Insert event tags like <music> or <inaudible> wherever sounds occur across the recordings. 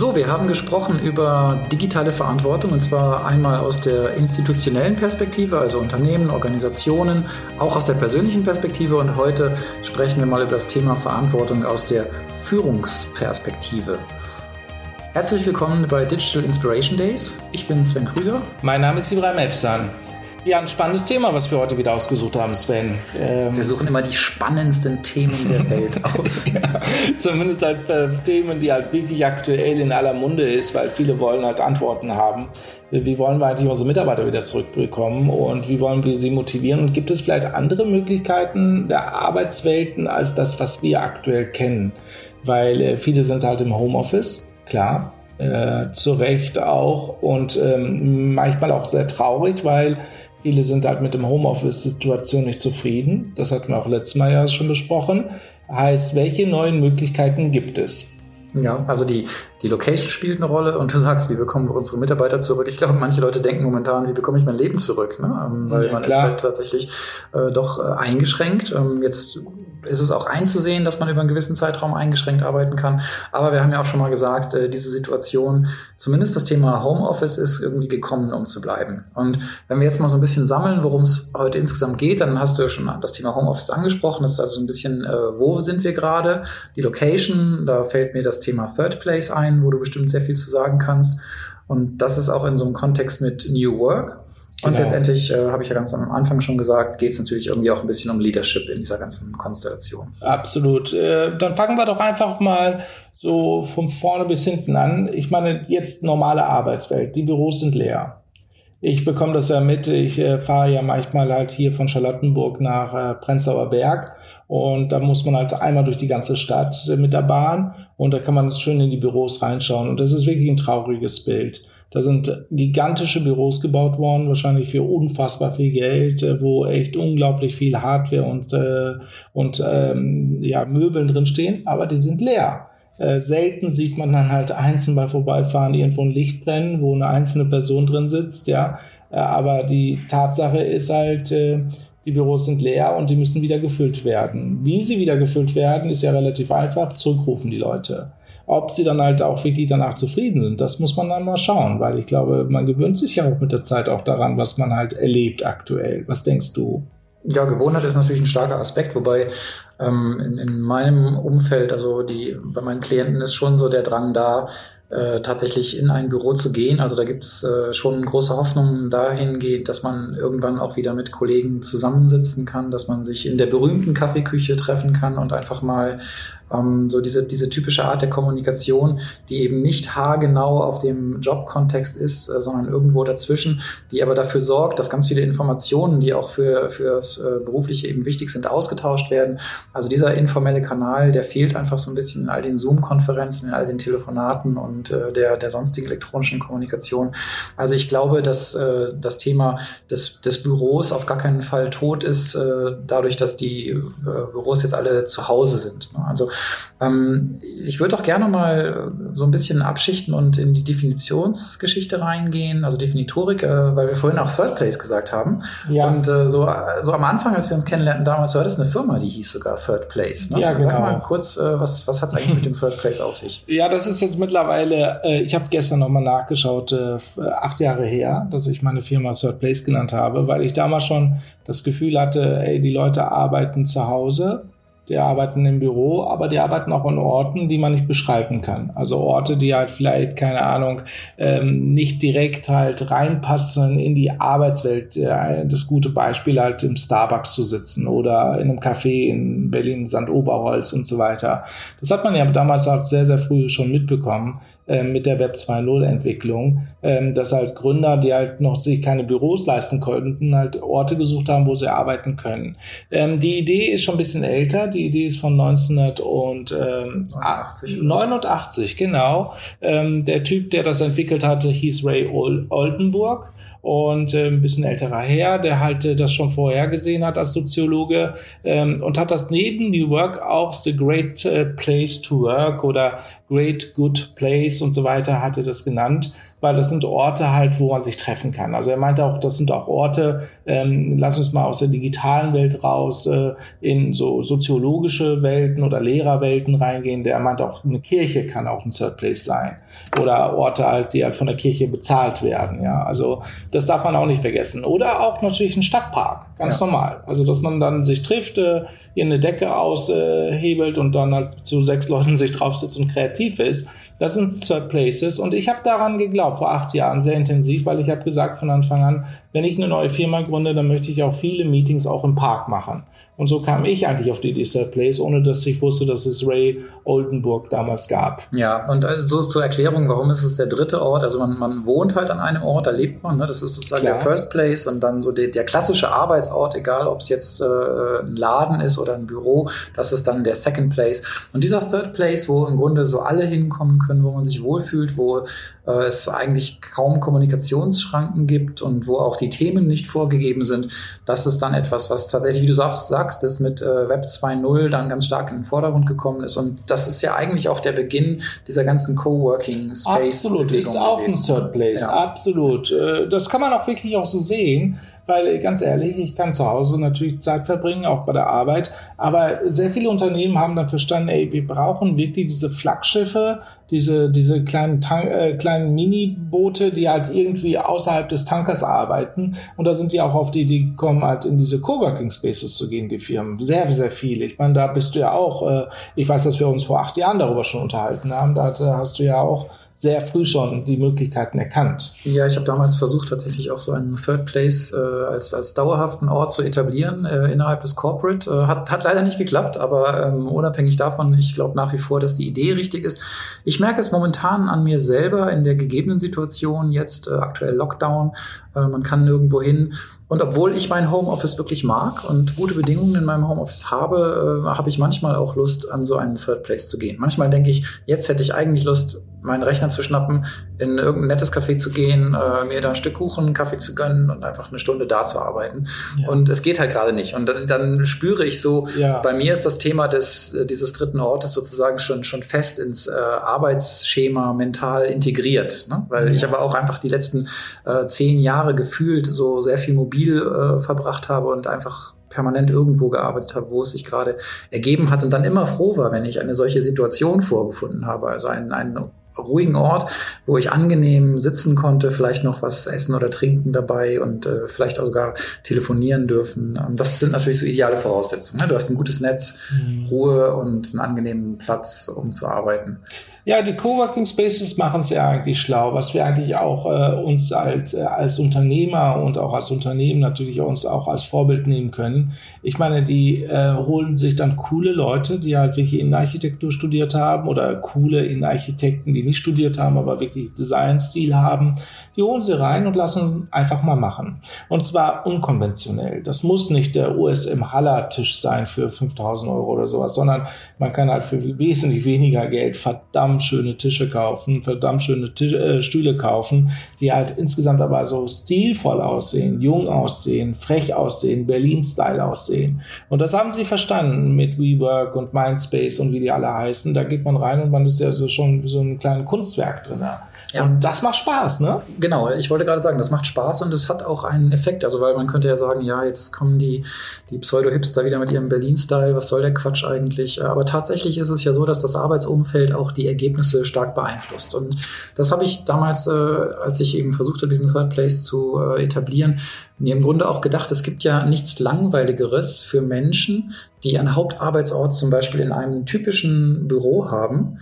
So, wir haben gesprochen über digitale Verantwortung und zwar einmal aus der institutionellen Perspektive, also Unternehmen, Organisationen, auch aus der persönlichen Perspektive und heute sprechen wir mal über das Thema Verantwortung aus der Führungsperspektive. Herzlich willkommen bei Digital Inspiration Days. Ich bin Sven Krüger. Mein Name ist Ibrahim Efsan. Ja, ein spannendes Thema, was wir heute wieder ausgesucht haben, Sven. Ähm wir suchen immer die spannendsten Themen der Welt <laughs> aus. ja, zumindest halt äh, Themen, die halt wirklich aktuell in aller Munde ist, weil viele wollen halt Antworten haben. Wie wollen wir eigentlich unsere Mitarbeiter wieder zurückbekommen und wie wollen wir sie motivieren? Und gibt es vielleicht andere Möglichkeiten der Arbeitswelten als das, was wir aktuell kennen? Weil äh, viele sind halt im Homeoffice, klar, äh, zu Recht auch und ähm, manchmal auch sehr traurig, weil Viele sind halt mit dem Homeoffice-Situation nicht zufrieden. Das hatten wir auch letztes Mal ja schon besprochen. Heißt, welche neuen Möglichkeiten gibt es? Ja, also die, die Location spielt eine Rolle und du sagst, wie bekommen wir unsere Mitarbeiter zurück? Ich glaube, manche Leute denken momentan, wie bekomme ich mein Leben zurück? Ne? Ähm, weil ja, man klar. ist halt tatsächlich äh, doch äh, eingeschränkt. Ähm, jetzt ist es auch einzusehen, dass man über einen gewissen Zeitraum eingeschränkt arbeiten kann. Aber wir haben ja auch schon mal gesagt, äh, diese Situation, zumindest das Thema Homeoffice ist irgendwie gekommen, um zu bleiben. Und wenn wir jetzt mal so ein bisschen sammeln, worum es heute insgesamt geht, dann hast du ja schon das Thema Homeoffice angesprochen. Das ist also ein bisschen, äh, wo sind wir gerade? Die Location, da fällt mir das Thema Third Place ein, wo du bestimmt sehr viel zu sagen kannst. Und das ist auch in so einem Kontext mit New Work. Und genau. letztendlich, äh, habe ich ja ganz am Anfang schon gesagt, geht es natürlich irgendwie auch ein bisschen um Leadership in dieser ganzen Konstellation. Absolut. Äh, dann fangen wir doch einfach mal so von vorne bis hinten an. Ich meine, jetzt normale Arbeitswelt. Die Büros sind leer. Ich bekomme das ja mit. Ich äh, fahre ja manchmal halt hier von Charlottenburg nach äh, Prenzlauer Berg. Und da muss man halt einmal durch die ganze Stadt äh, mit der Bahn. Und da kann man schön in die Büros reinschauen. Und das ist wirklich ein trauriges Bild. Da sind gigantische Büros gebaut worden, wahrscheinlich für unfassbar viel Geld, äh, wo echt unglaublich viel Hardware und, äh, und ähm, ja, Möbeln drin stehen, aber die sind leer. Äh, selten sieht man dann halt einzeln bei Vorbeifahren irgendwo ein Licht brennen, wo eine einzelne Person drin sitzt, ja. Äh, aber die Tatsache ist halt, äh, die Büros sind leer und die müssen wieder gefüllt werden. Wie sie wieder gefüllt werden, ist ja relativ einfach. Zurückrufen die Leute. Ob sie dann halt auch wirklich danach zufrieden sind, das muss man dann mal schauen, weil ich glaube, man gewöhnt sich ja auch mit der Zeit auch daran, was man halt erlebt aktuell. Was denkst du? Ja, Gewohnheit ist natürlich ein starker Aspekt, wobei ähm, in, in meinem Umfeld, also die bei meinen Klienten ist schon so der Drang da, äh, tatsächlich in ein Büro zu gehen. Also da gibt's äh, schon große Hoffnungen dahingehend, dass man irgendwann auch wieder mit Kollegen zusammensitzen kann, dass man sich in der berühmten Kaffeeküche treffen kann und einfach mal ähm, so diese, diese typische Art der Kommunikation, die eben nicht haargenau auf dem Jobkontext ist, äh, sondern irgendwo dazwischen, die aber dafür sorgt, dass ganz viele Informationen, die auch für, für das äh, Berufliche eben wichtig sind, ausgetauscht werden. Also dieser informelle Kanal, der fehlt einfach so ein bisschen in all den Zoom-Konferenzen, in all den Telefonaten und äh, der, der sonstigen elektronischen Kommunikation. Also ich glaube, dass äh, das Thema des, des Büros auf gar keinen Fall tot ist, äh, dadurch, dass die äh, Büros jetzt alle zu Hause sind. Ne? Also ähm, ich würde auch gerne mal so ein bisschen abschichten und in die Definitionsgeschichte reingehen, also Definitorik, äh, weil wir vorhin auch Third Place gesagt haben. Ja. Und äh, so, so am Anfang, als wir uns kennenlernten damals, war das eine Firma, die hieß sogar Third Place. Ne? Ja, genau. Sag mal kurz, äh, was, was hat es eigentlich mit dem Third Place auf sich? Ja, das ist jetzt mittlerweile, äh, ich habe gestern nochmal nachgeschaut, äh, acht Jahre her, dass ich meine Firma Third Place genannt habe, weil ich damals schon das Gefühl hatte, ey, die Leute arbeiten zu Hause die arbeiten im Büro, aber die arbeiten auch an Orten, die man nicht beschreiben kann. Also Orte, die halt vielleicht, keine Ahnung, ähm, nicht direkt halt reinpassen in die Arbeitswelt. Das gute Beispiel halt im Starbucks zu sitzen oder in einem Café in Berlin, St. Oberholz und so weiter. Das hat man ja damals auch sehr, sehr früh schon mitbekommen ähm, mit der Web 2.0 Entwicklung, ähm, dass halt Gründer, die halt noch sich keine Büros leisten konnten, halt Orte gesucht haben, wo sie arbeiten können. Ähm, die Idee ist schon ein bisschen älter. Die Idee ist von 1989, genau. Ähm, der Typ, der das entwickelt hatte, hieß Ray Oldenburg und äh, ein bisschen älterer Herr, der halt äh, das schon vorher gesehen hat als Soziologe ähm, und hat das neben New Work auch The Great äh, Place to Work oder Great Good Place und so weiter hatte das genannt weil das sind Orte halt, wo man sich treffen kann. Also er meinte auch, das sind auch Orte, ähm, lass uns mal aus der digitalen Welt raus, äh, in so soziologische Welten oder Lehrerwelten reingehen. Der meinte auch, eine Kirche kann auch ein Third Place sein. Oder Orte halt, die halt von der Kirche bezahlt werden. Ja, also das darf man auch nicht vergessen. Oder auch natürlich ein Stadtpark, ganz ja. normal. Also dass man dann sich trifft, äh, hier eine Decke aushebelt und dann halt zu sechs Leuten sich draufsitzt und kreativ ist. Das sind Third Places und ich habe daran geglaubt vor acht Jahren sehr intensiv, weil ich habe gesagt von Anfang an, wenn ich eine neue Firma gründe, dann möchte ich auch viele Meetings auch im Park machen. Und so kam ich eigentlich auf die Desert Place, ohne dass ich wusste, dass es Ray Oldenburg damals gab. Ja, und also so zur Erklärung, warum ist es der dritte Ort? Also man, man wohnt halt an einem Ort, da lebt man, ne? das ist sozusagen Klar. der First Place und dann so der, der klassische Arbeitsort, egal ob es jetzt äh, ein Laden ist oder ein Büro, das ist dann der Second Place. Und dieser Third Place, wo im Grunde so alle hinkommen können, wo man sich wohlfühlt, wo äh, es eigentlich kaum Kommunikationsschranken gibt und wo auch die Themen nicht vorgegeben sind. Das ist dann etwas, was tatsächlich, wie du sagst, sagst das mit äh, Web 2.0 dann ganz stark in den Vordergrund gekommen ist. Und das ist ja eigentlich auch der Beginn dieser ganzen Coworking Space. Absolut, ist auch ein Third Place, ja. absolut. Äh, das kann man auch wirklich auch so sehen weil ganz ehrlich, ich kann zu Hause natürlich Zeit verbringen, auch bei der Arbeit, aber sehr viele Unternehmen haben dann verstanden, ey, wir brauchen wirklich diese Flaggschiffe, diese, diese kleinen, Tank, äh, kleinen Mini-Boote, die halt irgendwie außerhalb des Tankers arbeiten. Und da sind die auch auf die Idee gekommen, halt in diese Coworking Spaces zu gehen, die Firmen. Sehr, sehr viele. Ich meine, da bist du ja auch, äh, ich weiß, dass wir uns vor acht Jahren darüber schon unterhalten haben, da hast du ja auch sehr früh schon die Möglichkeiten erkannt. Ja, ich habe damals versucht, tatsächlich auch so einen Third Place äh, als, als dauerhaften Ort zu etablieren äh, innerhalb des Corporate. Äh, hat, hat leider nicht geklappt, aber ähm, unabhängig davon, ich glaube nach wie vor, dass die Idee richtig ist. Ich merke es momentan an mir selber in der gegebenen Situation, jetzt äh, aktuell Lockdown, äh, man kann nirgendwo hin. Und obwohl ich mein Homeoffice wirklich mag und gute Bedingungen in meinem Homeoffice habe, äh, habe ich manchmal auch Lust, an so einen Third Place zu gehen. Manchmal denke ich, jetzt hätte ich eigentlich Lust, meinen Rechner zu schnappen, in irgendein nettes Café zu gehen, äh, mir da ein Stück Kuchen, einen Kaffee zu gönnen und einfach eine Stunde da zu arbeiten. Ja. Und es geht halt gerade nicht. Und dann, dann spüre ich so, ja. bei mir ist das Thema des, dieses dritten Ortes sozusagen schon, schon fest ins äh, Arbeitsschema mental integriert. Ne? Weil ja. ich aber auch einfach die letzten äh, zehn Jahre gefühlt so sehr viel mobil äh, verbracht habe und einfach permanent irgendwo gearbeitet habe, wo es sich gerade ergeben hat und dann immer froh war, wenn ich eine solche Situation vorgefunden habe, also einen, einen ruhigen Ort, wo ich angenehm sitzen konnte, vielleicht noch was essen oder trinken dabei und äh, vielleicht auch sogar telefonieren dürfen. Und das sind natürlich so ideale Voraussetzungen. Ne? Du hast ein gutes Netz, mhm. Ruhe und einen angenehmen Platz, um zu arbeiten. Ja, die Coworking Spaces machen es ja eigentlich schlau, was wir eigentlich auch äh, uns als, äh, als Unternehmer und auch als Unternehmen natürlich uns auch als Vorbild nehmen können. Ich meine, die äh, holen sich dann coole Leute, die halt wirklich Innenarchitektur studiert haben oder coole Innenarchitekten, die nicht studiert haben, aber wirklich Designstil haben. Holen sie rein und lassen einfach mal machen. Und zwar unkonventionell. Das muss nicht der USM Haller Tisch sein für 5000 Euro oder sowas, sondern man kann halt für wesentlich weniger Geld verdammt schöne Tische kaufen, verdammt schöne Tisch, äh, Stühle kaufen, die halt insgesamt aber so stilvoll aussehen, jung aussehen, frech aussehen, Berlin-Style aussehen. Und das haben sie verstanden mit WeWork und Mindspace und wie die alle heißen. Da geht man rein und man ist ja so schon so ein kleines Kunstwerk drin. Ja. Und das macht Spaß, ne? Genau, ich wollte gerade sagen, das macht Spaß und es hat auch einen Effekt. Also, weil man könnte ja sagen, ja, jetzt kommen die, die Pseudo-Hipster wieder mit ihrem Berlin-Style, was soll der Quatsch eigentlich? Aber tatsächlich ist es ja so, dass das Arbeitsumfeld auch die Ergebnisse stark beeinflusst. Und das habe ich damals, äh, als ich eben versucht habe, diesen Third Place zu äh, etablieren, mir im Grunde auch gedacht, es gibt ja nichts Langweiligeres für Menschen, die einen Hauptarbeitsort zum Beispiel in einem typischen Büro haben,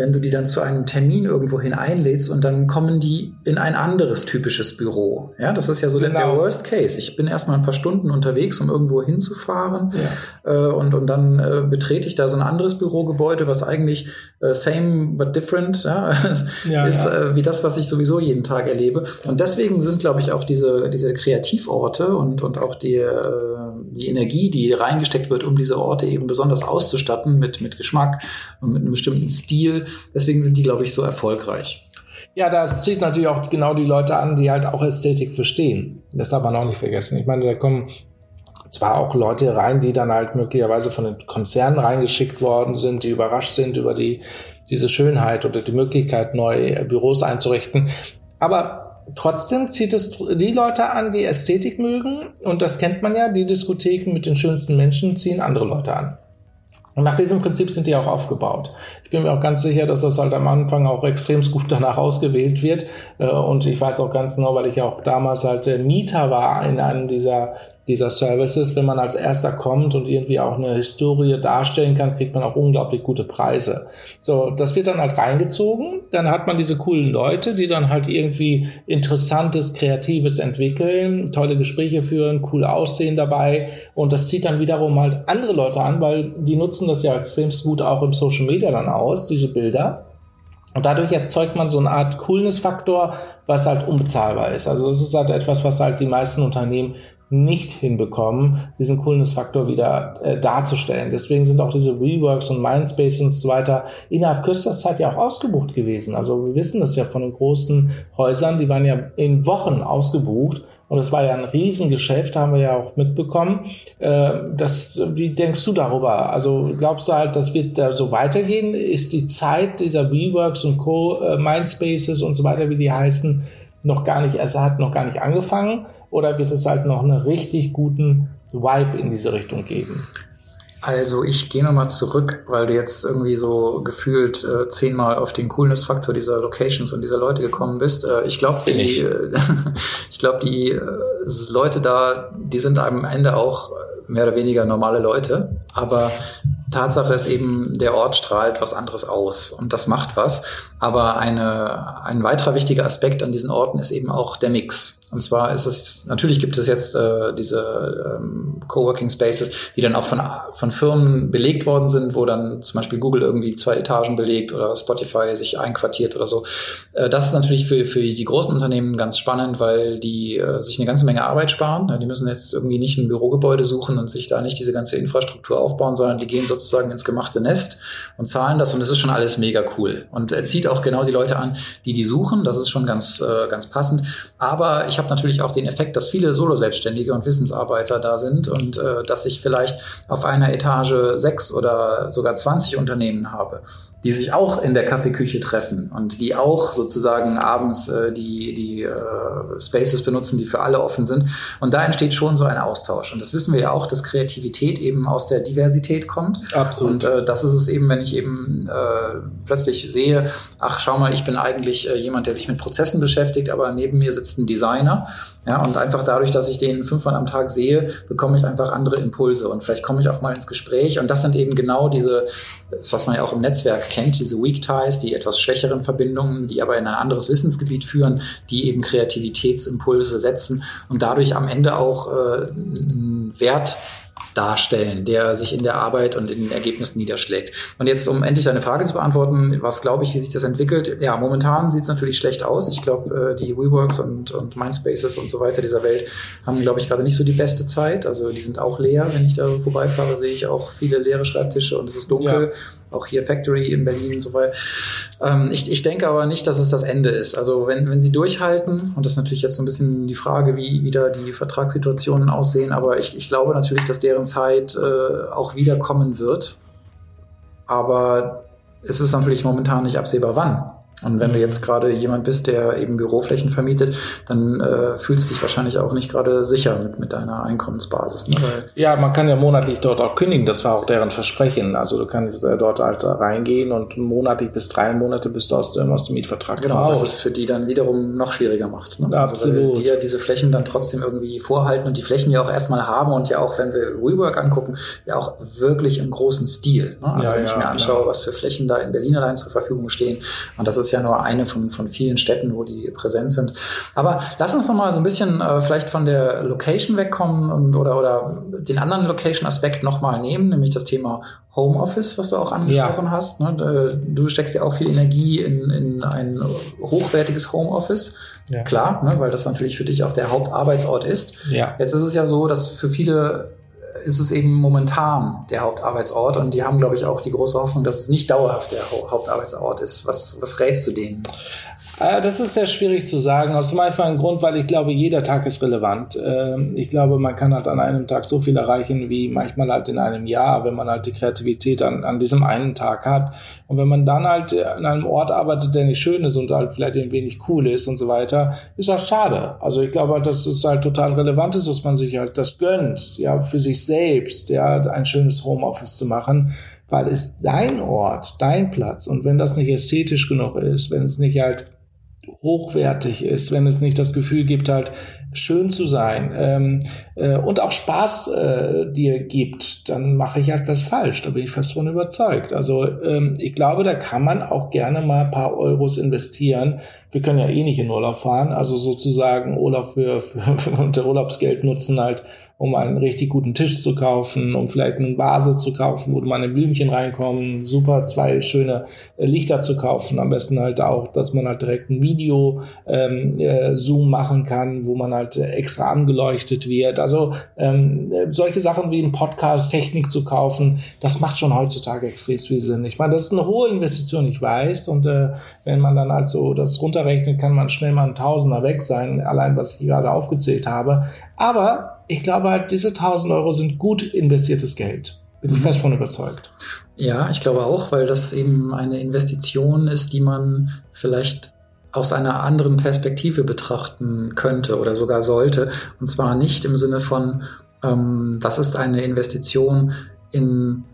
wenn du die dann zu einem Termin irgendwohin einlädst und dann kommen die in ein anderes typisches Büro. Ja, das ist ja so genau. der, Worst Case. Ich bin erstmal ein paar Stunden unterwegs, um irgendwo hinzufahren ja. äh, und, und dann äh, betrete ich da so ein anderes Bürogebäude, was eigentlich äh, same but different ja, <laughs> ja ist, Äh, wie das, was ich sowieso jeden Tag erlebe. Und deswegen sind, glaube ich, auch diese, diese Kreativorte und, und auch die, äh, die Energie, die reingesteckt wird, um diese Orte eben besonders auszustatten mit, mit Geschmack und mit einem bestimmten Stil, Deswegen sind die, glaube ich, so erfolgreich. Ja, das zieht natürlich auch genau die Leute an, die halt auch Ästhetik verstehen. Das darf man auch nicht vergessen. Ich meine, da kommen zwar auch Leute rein, die dann halt möglicherweise von den Konzernen reingeschickt worden sind, die überrascht sind über die, diese Schönheit oder die Möglichkeit, neue Büros einzurichten. Aber trotzdem zieht es die Leute an, die Ästhetik mögen. Und das kennt man ja, die Diskotheken mit den schönsten Menschen ziehen andere Leute an. Und nach diesem Prinzip sind die auch aufgebaut. Ich bin mir auch ganz sicher, dass das halt am Anfang auch extrem gut <laughs> danach ausgewählt wird. Äh, und ich weiß auch ganz genau, weil ich auch damals halt Mieter war in einem dieser dieser Services, wenn man als erster kommt und irgendwie auch eine Historie darstellen kann, kriegt man auch unglaublich gute Preise. So, das wird dann halt reingezogen. Dann hat man diese coolen Leute, die dann halt irgendwie interessantes, kreatives entwickeln, tolle Gespräche führen, cool aussehen dabei. Und das zieht dann wiederum halt andere Leute an, weil die nutzen das ja extrem gut auch im Social Media dann aus, diese Bilder. Und dadurch erzeugt man so eine Art Coolness-Faktor, was halt unbezahlbar ist. Also das ist halt etwas, was halt die meisten Unternehmen nicht hinbekommen, diesen Coolness-Faktor wieder äh, darzustellen. Deswegen sind auch diese Reworks und Mindspace und so weiter innerhalb kürzester Zeit ja auch ausgebucht gewesen. Also wir wissen das ja von den großen Häusern, die waren ja in Wochen ausgebucht und es war ja ein Riesengeschäft, haben wir ja auch mitbekommen. Äh, das, wie denkst du darüber? Also glaubst du halt, das wird da so weitergehen? Ist die Zeit dieser Reworks und Co., äh, Mindspaces und so weiter, wie die heißen, noch gar nicht, es hat noch gar nicht angefangen? Oder wird es halt noch einen richtig guten Vibe in diese Richtung geben? Also ich gehe nochmal zurück, weil du jetzt irgendwie so gefühlt äh, zehnmal auf den Coolness-Faktor dieser Locations und dieser Leute gekommen bist. Äh, ich glaube, die, ich, <laughs> ich glaube, die äh, Leute da, die sind am Ende auch mehr oder weniger normale Leute, aber Tatsache ist eben, der Ort strahlt was anderes aus und das macht was. Aber eine, ein weiterer wichtiger Aspekt an diesen Orten ist eben auch der Mix. Und zwar ist es, natürlich gibt es jetzt äh, diese ähm, Coworking Spaces, die dann auch von, von Firmen belegt worden sind, wo dann zum Beispiel Google irgendwie zwei Etagen belegt oder Spotify sich einquartiert oder so. Äh, das ist natürlich für, für die großen Unternehmen ganz spannend, weil die äh, sich eine ganze Menge Arbeit sparen. Ja, die müssen jetzt irgendwie nicht ein Bürogebäude suchen und sich da nicht diese ganze Infrastruktur aufbauen, sondern die gehen sozusagen ins gemachte Nest und zahlen das und das ist schon alles mega cool. Und er zieht auch genau die Leute an, die die suchen. Das ist schon ganz, äh, ganz passend. Aber ich habe natürlich auch den Effekt, dass viele Solo-Selbstständige und Wissensarbeiter da sind und äh, dass ich vielleicht auf einer Etage sechs oder sogar 20 Unternehmen habe die sich auch in der Kaffeeküche treffen und die auch sozusagen abends äh, die, die äh, Spaces benutzen, die für alle offen sind. Und da entsteht schon so ein Austausch. Und das wissen wir ja auch, dass Kreativität eben aus der Diversität kommt. Absolut. Und äh, das ist es eben, wenn ich eben äh, plötzlich sehe, ach schau mal, ich bin eigentlich äh, jemand, der sich mit Prozessen beschäftigt, aber neben mir sitzt ein Designer ja, und einfach dadurch, dass ich den fünfmal am Tag sehe, bekomme ich einfach andere Impulse und vielleicht komme ich auch mal ins Gespräch. Und das sind eben genau diese, was man ja auch im Netzwerk kennt, diese Weak Ties, die etwas schwächeren Verbindungen, die aber in ein anderes Wissensgebiet führen, die eben Kreativitätsimpulse setzen und dadurch am Ende auch äh, Wert darstellen, der sich in der Arbeit und in den Ergebnissen niederschlägt. Und jetzt, um endlich deine Frage zu beantworten, was glaube ich, wie sich das entwickelt? Ja, momentan sieht es natürlich schlecht aus. Ich glaube, äh, die WeWorks und, und Mindspaces und so weiter dieser Welt haben, glaube ich, gerade nicht so die beste Zeit. Also die sind auch leer. Wenn ich da vorbeifahre, sehe ich auch viele leere Schreibtische und es ist dunkel. Ja auch hier Factory in Berlin und so weiter. Ähm, ich, ich denke aber nicht, dass es das Ende ist. Also wenn, wenn sie durchhalten, und das ist natürlich jetzt so ein bisschen die Frage, wie wieder die Vertragssituationen aussehen, aber ich, ich glaube natürlich, dass deren Zeit äh, auch wiederkommen wird. Aber es ist natürlich momentan nicht absehbar, wann. Und wenn du mhm. jetzt gerade jemand bist, der eben Büroflächen vermietet, dann äh, fühlst du dich wahrscheinlich auch nicht gerade sicher mit, mit deiner Einkommensbasis. Ne? Ja, man kann ja monatlich dort auch kündigen. Das war auch deren Versprechen. Also du kannst äh, dort halt reingehen und monatlich bis drei Monate bist du aus dem, aus dem Mietvertrag Genau, raus. was es für die dann wiederum noch schwieriger macht. Ne? Ja, also, absolut. die ja diese Flächen dann trotzdem irgendwie vorhalten und die Flächen ja auch erstmal haben und ja auch, wenn wir WeWork angucken, ja auch wirklich im großen Stil. Ne? Also ja, wenn ich mir anschaue, was für Flächen da in Berlin allein zur Verfügung stehen und das ist ist ja nur eine von, von vielen Städten, wo die präsent sind. Aber lass uns noch mal so ein bisschen äh, vielleicht von der Location wegkommen und, oder, oder den anderen Location-Aspekt noch mal nehmen, nämlich das Thema Homeoffice, was du auch angesprochen ja. hast. Ne? Du steckst ja auch viel Energie in, in ein hochwertiges Homeoffice. Ja. Klar, ne? weil das natürlich für dich auch der Hauptarbeitsort ist. Ja. Jetzt ist es ja so, dass für viele ist es eben momentan der Hauptarbeitsort und die haben, glaube ich, auch die große Hoffnung, dass es nicht dauerhaft der Hauptarbeitsort ist. Was, was rätst du denen? Äh, das ist sehr schwierig zu sagen. Aus dem einfachen Grund, weil ich glaube, jeder Tag ist relevant. Ähm, ich glaube, man kann halt an einem Tag so viel erreichen, wie manchmal halt in einem Jahr, wenn man halt die Kreativität an, an diesem einen Tag hat. Und wenn man dann halt an einem Ort arbeitet, der nicht schön ist und halt vielleicht ein wenig cool ist und so weiter, ist das schade. Also ich glaube, dass es halt total relevant ist, dass man sich halt das gönnt, ja, für sich selbst, ja, ein schönes Homeoffice zu machen weil es dein Ort, dein Platz und wenn das nicht ästhetisch genug ist, wenn es nicht halt hochwertig ist, wenn es nicht das Gefühl gibt, halt schön zu sein ähm, äh, und auch Spaß äh, dir gibt, dann mache ich halt was falsch. Da bin ich fest von überzeugt. Also ähm, ich glaube, da kann man auch gerne mal ein paar Euros investieren. Wir können ja eh nicht in Urlaub fahren, also sozusagen Urlaub für, für, für unter Urlaubsgeld nutzen halt um einen richtig guten Tisch zu kaufen, um vielleicht eine Vase zu kaufen, wo meine Blümchen reinkommen, super zwei schöne äh, Lichter zu kaufen. Am besten halt auch, dass man halt direkt ein Video ähm, äh, Zoom machen kann, wo man halt extra angeleuchtet wird. Also ähm, solche Sachen wie ein Podcast, Technik zu kaufen, das macht schon heutzutage extrem viel Sinn. Ich meine, das ist eine hohe Investition, ich weiß. Und äh, wenn man dann halt so das runterrechnet, kann man schnell mal ein Tausender weg sein, allein was ich gerade aufgezählt habe. Aber ich glaube halt, diese 1000 Euro sind gut investiertes Geld. Bin ich mhm. fest von überzeugt. Ja, ich glaube auch, weil das eben eine Investition ist, die man vielleicht aus einer anderen Perspektive betrachten könnte oder sogar sollte. Und zwar nicht im Sinne von, ähm, das ist eine Investition in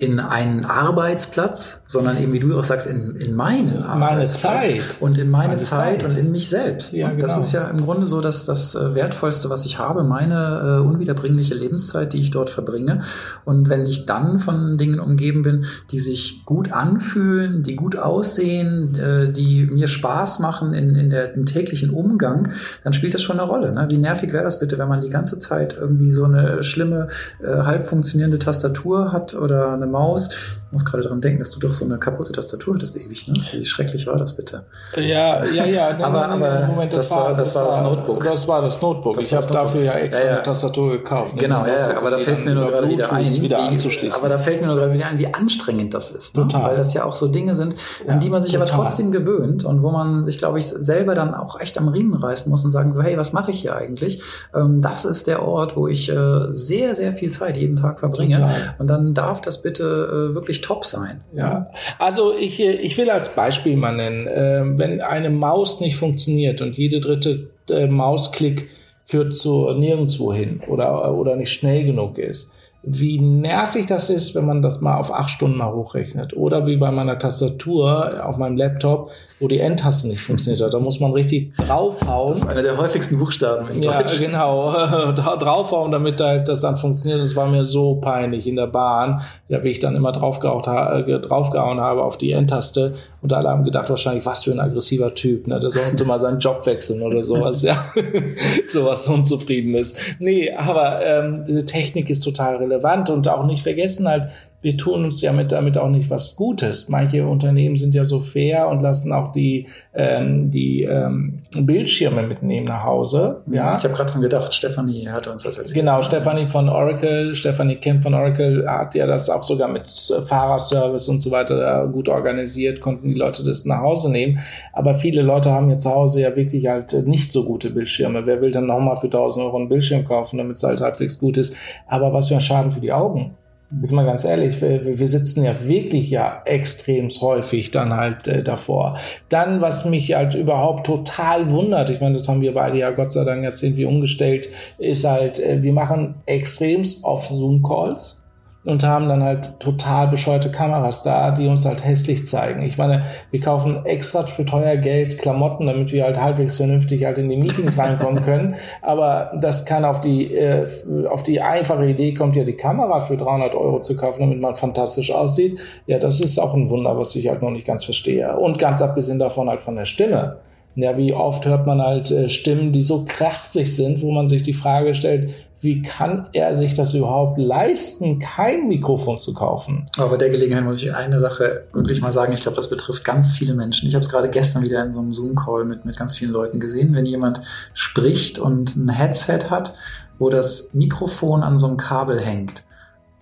in einen Arbeitsplatz, sondern eben, wie du auch sagst, in, in meinen meine Zeit. Und in meine, meine Zeit, Zeit, und in mich selbst. Ja, und genau. das ist ja im Grunde so dass das äh, Wertvollste, was ich habe, meine äh, unwiederbringliche Lebenszeit, die ich dort verbringe. Und wenn ich dann von Dingen umgeben bin, die sich gut anfühlen, die gut aussehen, äh, die mir Spaß machen in, in der, im täglichen Umgang, dann spielt das schon eine Rolle. Ne? Wie nervig wäre das bitte, wenn man die ganze Zeit irgendwie so eine schlimme, äh, halb funktionierende Tastatur hat oder eine Maus. Ich muss gerade daran denken, dass du doch so eine kaputte Tastatur hattest ewig, ne? Wie schrecklich war das bitte? Ja, ja, ja. <laughs> Nee, aber nee, aber Moment, das, das, war, das, war das Notebook. Das war das Notebook. Das ich habe dafür ja extra ja, ja. eine Tastatur gekauft. Ne? Genau, ja, ja, aber da fällt es mir nur gerade wieder ein. Wieder wie, aber da fällt mir nur gerade wieder ein, wie anstrengend das ist. Ne? Total. Weil das ja auch so Dinge sind, an die man sich total. aber trotzdem gewöhnt und wo man sich, glaube ich, selber dann auch echt am Riemen reißen muss und sagen so, hey, was mache ich hier eigentlich? Ähm, das ist der Ort, wo ich äh, sehr, sehr viel Zeit jeden Tag verbringe. Total. Und dann darf das bitte äh, wirklich top sein. Ja. Also ich, äh, ich will als Beispiel mal nennen, äh, wenn eine Maus nicht funktioniert und jede dritte äh, Mausklick führt zu nirgendwo hin oder, oder nicht schnell genug ist, wie nervig das ist, wenn man das mal auf acht Stunden mal hochrechnet. Oder wie bei meiner Tastatur auf meinem Laptop, wo die Endtaste nicht funktioniert hat. Da muss man richtig draufhauen. Das ist einer der häufigsten Buchstaben in ja, Deutsch. Ja, genau. <laughs> draufhauen, damit halt das dann funktioniert. Das war mir so peinlich in der Bahn, ja, wie ich dann immer draufgehauen, draufgehauen habe auf die Endtaste. Und alle haben gedacht, wahrscheinlich, was für ein aggressiver Typ, ne? Der sollte mal seinen Job wechseln oder sowas, <laughs> ja. <laughs> sowas unzufrieden ist. Nee, aber ähm, diese Technik ist total relevant und auch nicht vergessen halt, wir tun uns ja mit, damit auch nicht was Gutes. Manche Unternehmen sind ja so fair und lassen auch die, ähm, die ähm, Bildschirme mitnehmen nach Hause. Ja, ich habe gerade dran gedacht, Stefanie hat uns das erzählt. Genau, Stefanie von Oracle, Stefanie Kemp von Oracle hat ja das auch sogar mit Fahrerservice und so weiter gut organisiert, konnten die Leute das nach Hause nehmen. Aber viele Leute haben ja zu Hause ja wirklich halt nicht so gute Bildschirme. Wer will dann nochmal für 1000 Euro einen Bildschirm kaufen, damit es halt halbwegs gut ist? Aber was für ein Schaden für die Augen. Ist mal ganz ehrlich, wir, wir sitzen ja wirklich ja extrem häufig dann halt äh, davor. Dann, was mich halt überhaupt total wundert, ich meine, das haben wir beide ja Gott sei Dank jetzt irgendwie umgestellt, ist halt, äh, wir machen extremst auf Zoom-Calls und haben dann halt total bescheuerte Kameras da, die uns halt hässlich zeigen. Ich meine, wir kaufen extra für teuer Geld Klamotten, damit wir halt halbwegs vernünftig halt in die Meetings reinkommen können. <laughs> Aber das kann auf die, äh, auf die einfache Idee kommt ja die Kamera für 300 Euro zu kaufen, damit man fantastisch aussieht. Ja, das ist auch ein Wunder, was ich halt noch nicht ganz verstehe. Und ganz abgesehen davon halt von der Stimme. Ja, wie oft hört man halt äh, Stimmen, die so krachzig sind, wo man sich die Frage stellt, wie kann er sich das überhaupt leisten, kein Mikrofon zu kaufen? Aber bei der Gelegenheit muss ich eine Sache wirklich mal sagen. Ich glaube, das betrifft ganz viele Menschen. Ich habe es gerade gestern wieder in so einem Zoom-Call mit, mit ganz vielen Leuten gesehen. Wenn jemand spricht und ein Headset hat, wo das Mikrofon an so einem Kabel hängt.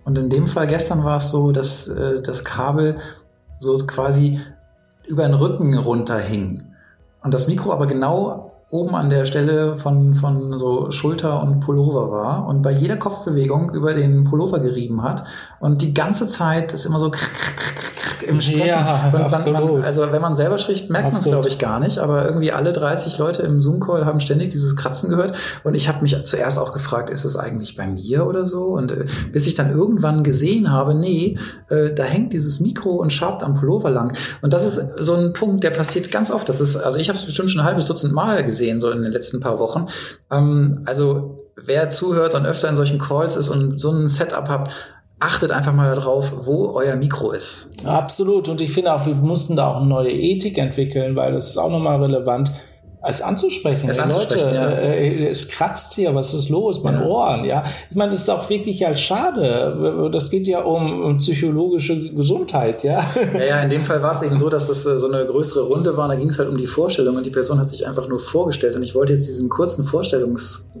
Und in dem Fall gestern war es so, dass äh, das Kabel so quasi über den Rücken runterhing. und das Mikro aber genau oben an der Stelle von, von so Schulter und Pullover war und bei jeder Kopfbewegung über den Pullover gerieben hat und die ganze Zeit ist immer so im Sprechen. Ja, man, man, also wenn man selber spricht, merkt man es glaube ich gar nicht, aber irgendwie alle 30 Leute im Zoom-Call haben ständig dieses Kratzen gehört und ich habe mich zuerst auch gefragt, ist es eigentlich bei mir oder so? Und äh, bis ich dann irgendwann gesehen habe, nee, äh, da hängt dieses Mikro und schabt am Pullover lang. Und das ist so ein Punkt, der passiert ganz oft. Das ist, also ich habe es bestimmt schon ein halbes Dutzend Mal gesehen gesehen, so in den letzten paar Wochen. Ähm, also wer zuhört und öfter in solchen Calls ist und so ein Setup habt, achtet einfach mal darauf, wo euer Mikro ist. Absolut. Und ich finde auch, wir mussten da auch eine neue Ethik entwickeln, weil das ist auch nochmal relevant es anzusprechen. Es anzusprechen, Leute, ja. äh, es kratzt hier, was ist los? Mein ja. Ohren, ja. Ich meine, das ist auch wirklich halt schade. Das geht ja um, um psychologische Gesundheit, ja. Ja, ja, in dem Fall war es eben so, dass das äh, so eine größere Runde war. Da ging es halt um die Vorstellung und die Person hat sich einfach nur vorgestellt. Und ich wollte jetzt diesen kurzen Vorstellungs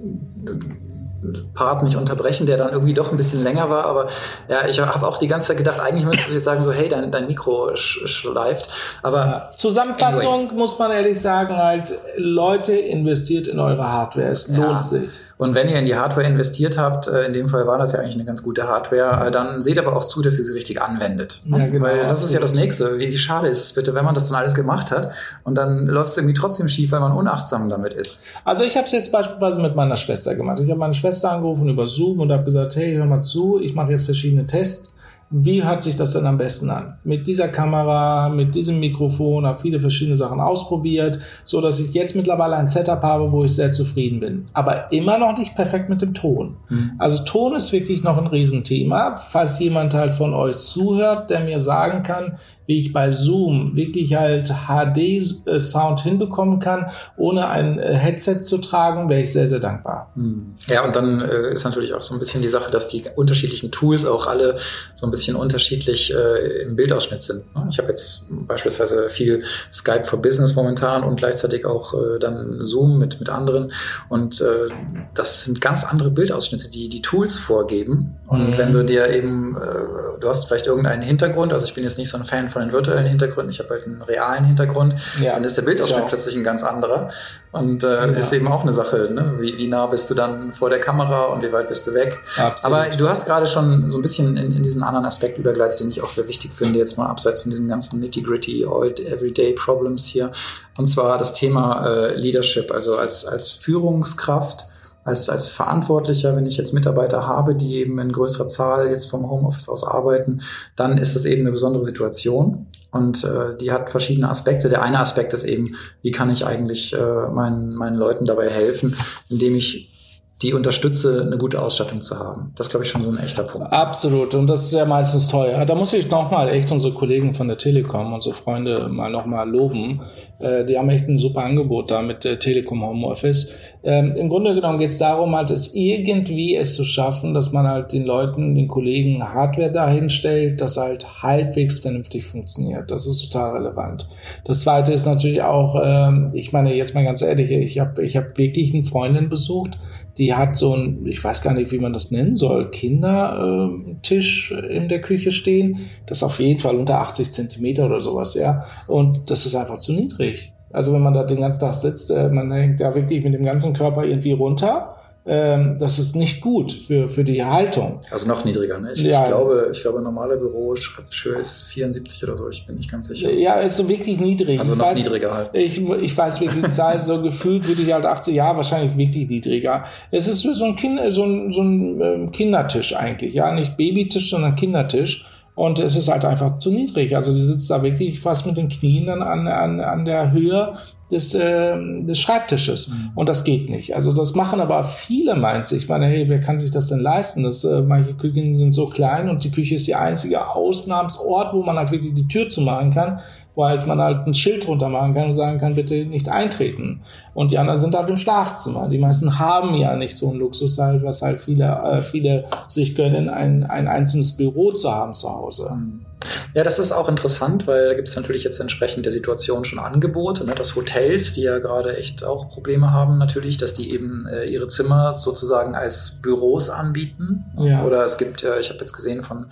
Part nicht unterbrechen, der dann irgendwie doch ein bisschen länger war. Aber ja, ich habe auch die ganze Zeit gedacht, eigentlich müsstest du jetzt sagen, so, hey, dein, dein Mikro sch schleift. Aber Zusammenfassung anyway. muss man ehrlich sagen, halt, Leute, investiert in eure Hardware. Es lohnt ja. sich. Und wenn ihr in die Hardware investiert habt, äh, in dem Fall war das ja eigentlich eine ganz gute Hardware, äh, dann seht aber auch zu, dass ihr sie richtig anwendet. Ja, genau, weil das ist ja das Nächste. Wie, wie schade ist es bitte, wenn man das dann alles gemacht hat und dann läuft es irgendwie trotzdem schief, weil man unachtsam damit ist. Also ich habe es jetzt beispielsweise mit meiner Schwester gemacht. Ich habe meine Schwester angerufen über Zoom und habe gesagt, hey, hör mal zu, ich mache jetzt verschiedene Tests wie hört sich das denn am besten an? Mit dieser Kamera, mit diesem Mikrofon, habe viele verschiedene Sachen ausprobiert, so dass ich jetzt mittlerweile ein Setup habe, wo ich sehr zufrieden bin. Aber immer noch nicht perfekt mit dem Ton. Mhm. Also Ton ist wirklich noch ein Riesenthema. Falls jemand halt von euch zuhört, der mir sagen kann, wie ich bei Zoom wirklich halt HD-Sound hinbekommen kann, ohne ein äh, Headset zu tragen, wäre ich sehr, sehr dankbar. Hm. Ja, und dann äh, ist natürlich auch so ein bisschen die Sache, dass die unterschiedlichen Tools auch alle so ein bisschen unterschiedlich äh, im Bildausschnitt sind. Ne? Ich habe jetzt beispielsweise viel Skype for Business momentan und gleichzeitig auch äh, dann Zoom mit, mit anderen. Und äh, das sind ganz andere Bildausschnitte, die die Tools vorgeben. Und mhm. wenn du dir eben, äh, du hast vielleicht irgendeinen Hintergrund, also ich bin jetzt nicht so ein Fan von von den virtuellen Hintergründen, ich habe halt einen realen Hintergrund, ja. dann ist der Bildausschnitt genau. plötzlich ein ganz anderer. Und äh, ja. ist eben auch eine Sache, ne? wie, wie nah bist du dann vor der Kamera und wie weit bist du weg. Absolut. Aber du hast gerade schon so ein bisschen in, in diesen anderen Aspekt übergeleitet, den ich auch sehr wichtig finde, jetzt mal abseits von diesen ganzen nitty-gritty, everyday Problems hier. Und zwar das Thema äh, Leadership, also als, als Führungskraft als, als Verantwortlicher, wenn ich jetzt Mitarbeiter habe, die eben in größerer Zahl jetzt vom Homeoffice aus arbeiten, dann ist das eben eine besondere Situation. Und äh, die hat verschiedene Aspekte. Der eine Aspekt ist eben, wie kann ich eigentlich äh, meinen, meinen Leuten dabei helfen, indem ich die unterstütze, eine gute Ausstattung zu haben. Das glaube ich, schon so ein echter Punkt. Absolut. Und das ist ja meistens teuer. Da muss ich nochmal echt unsere Kollegen von der Telekom, unsere Freunde mal nochmal loben. Äh, die haben echt ein super Angebot da mit der Telekom Homeoffice. Ähm, Im Grunde genommen geht es darum, halt es irgendwie es zu schaffen, dass man halt den Leuten, den Kollegen Hardware dahin stellt, das halt halbwegs vernünftig funktioniert. Das ist total relevant. Das zweite ist natürlich auch, ähm, ich meine jetzt mal ganz ehrlich, ich habe ich hab wirklich eine Freundin besucht, die hat so ein, ich weiß gar nicht, wie man das nennen soll, Kindertisch in der Küche stehen. Das ist auf jeden Fall unter 80 Zentimeter oder sowas, ja. Und das ist einfach zu niedrig. Also wenn man da den ganzen Tag sitzt, äh, man hängt da wirklich mit dem ganzen Körper irgendwie runter ähm, das ist nicht gut für, für die Haltung. Also noch niedriger, ne? Ich, ja. ich glaube, ich glaube, normale Büroschreibtischhöhe ist 74 oder so, ich bin nicht ganz sicher. Ja, ist so wirklich niedrig. Also noch weiß, niedriger halt. Ich, ich weiß wirklich die Zahl, so <laughs> gefühlt würde ich halt 80 Jahre wahrscheinlich wirklich niedriger. Es ist so ein, kind, so ein, so ein ähm, Kindertisch eigentlich, ja, nicht Babytisch, sondern Kindertisch. Und es ist halt einfach zu niedrig. Also die sitzt da wirklich fast mit den Knien dann an, an, an der Höhe des, äh, des Schreibtisches. Mhm. Und das geht nicht. Also das machen aber viele, meint Ich meine, hey, wer kann sich das denn leisten? Das, äh, manche Küchen sind so klein und die Küche ist die einzige Ausnahmsort, wo man halt wirklich die Tür zumachen kann wo halt man halt ein Schild drunter machen kann und sagen kann, bitte nicht eintreten. Und die anderen sind halt im Schlafzimmer. Die meisten haben ja nicht so einen Luxus halt, was halt viele, äh, viele sich gönnen, ein, ein einzelnes Büro zu haben zu Hause. Mhm. Ja, das ist auch interessant, weil da gibt es natürlich jetzt entsprechend der Situation schon Angebote, ne, dass Hotels, die ja gerade echt auch Probleme haben natürlich, dass die eben äh, ihre Zimmer sozusagen als Büros anbieten. Ja. Oder es gibt, äh, ich habe jetzt gesehen von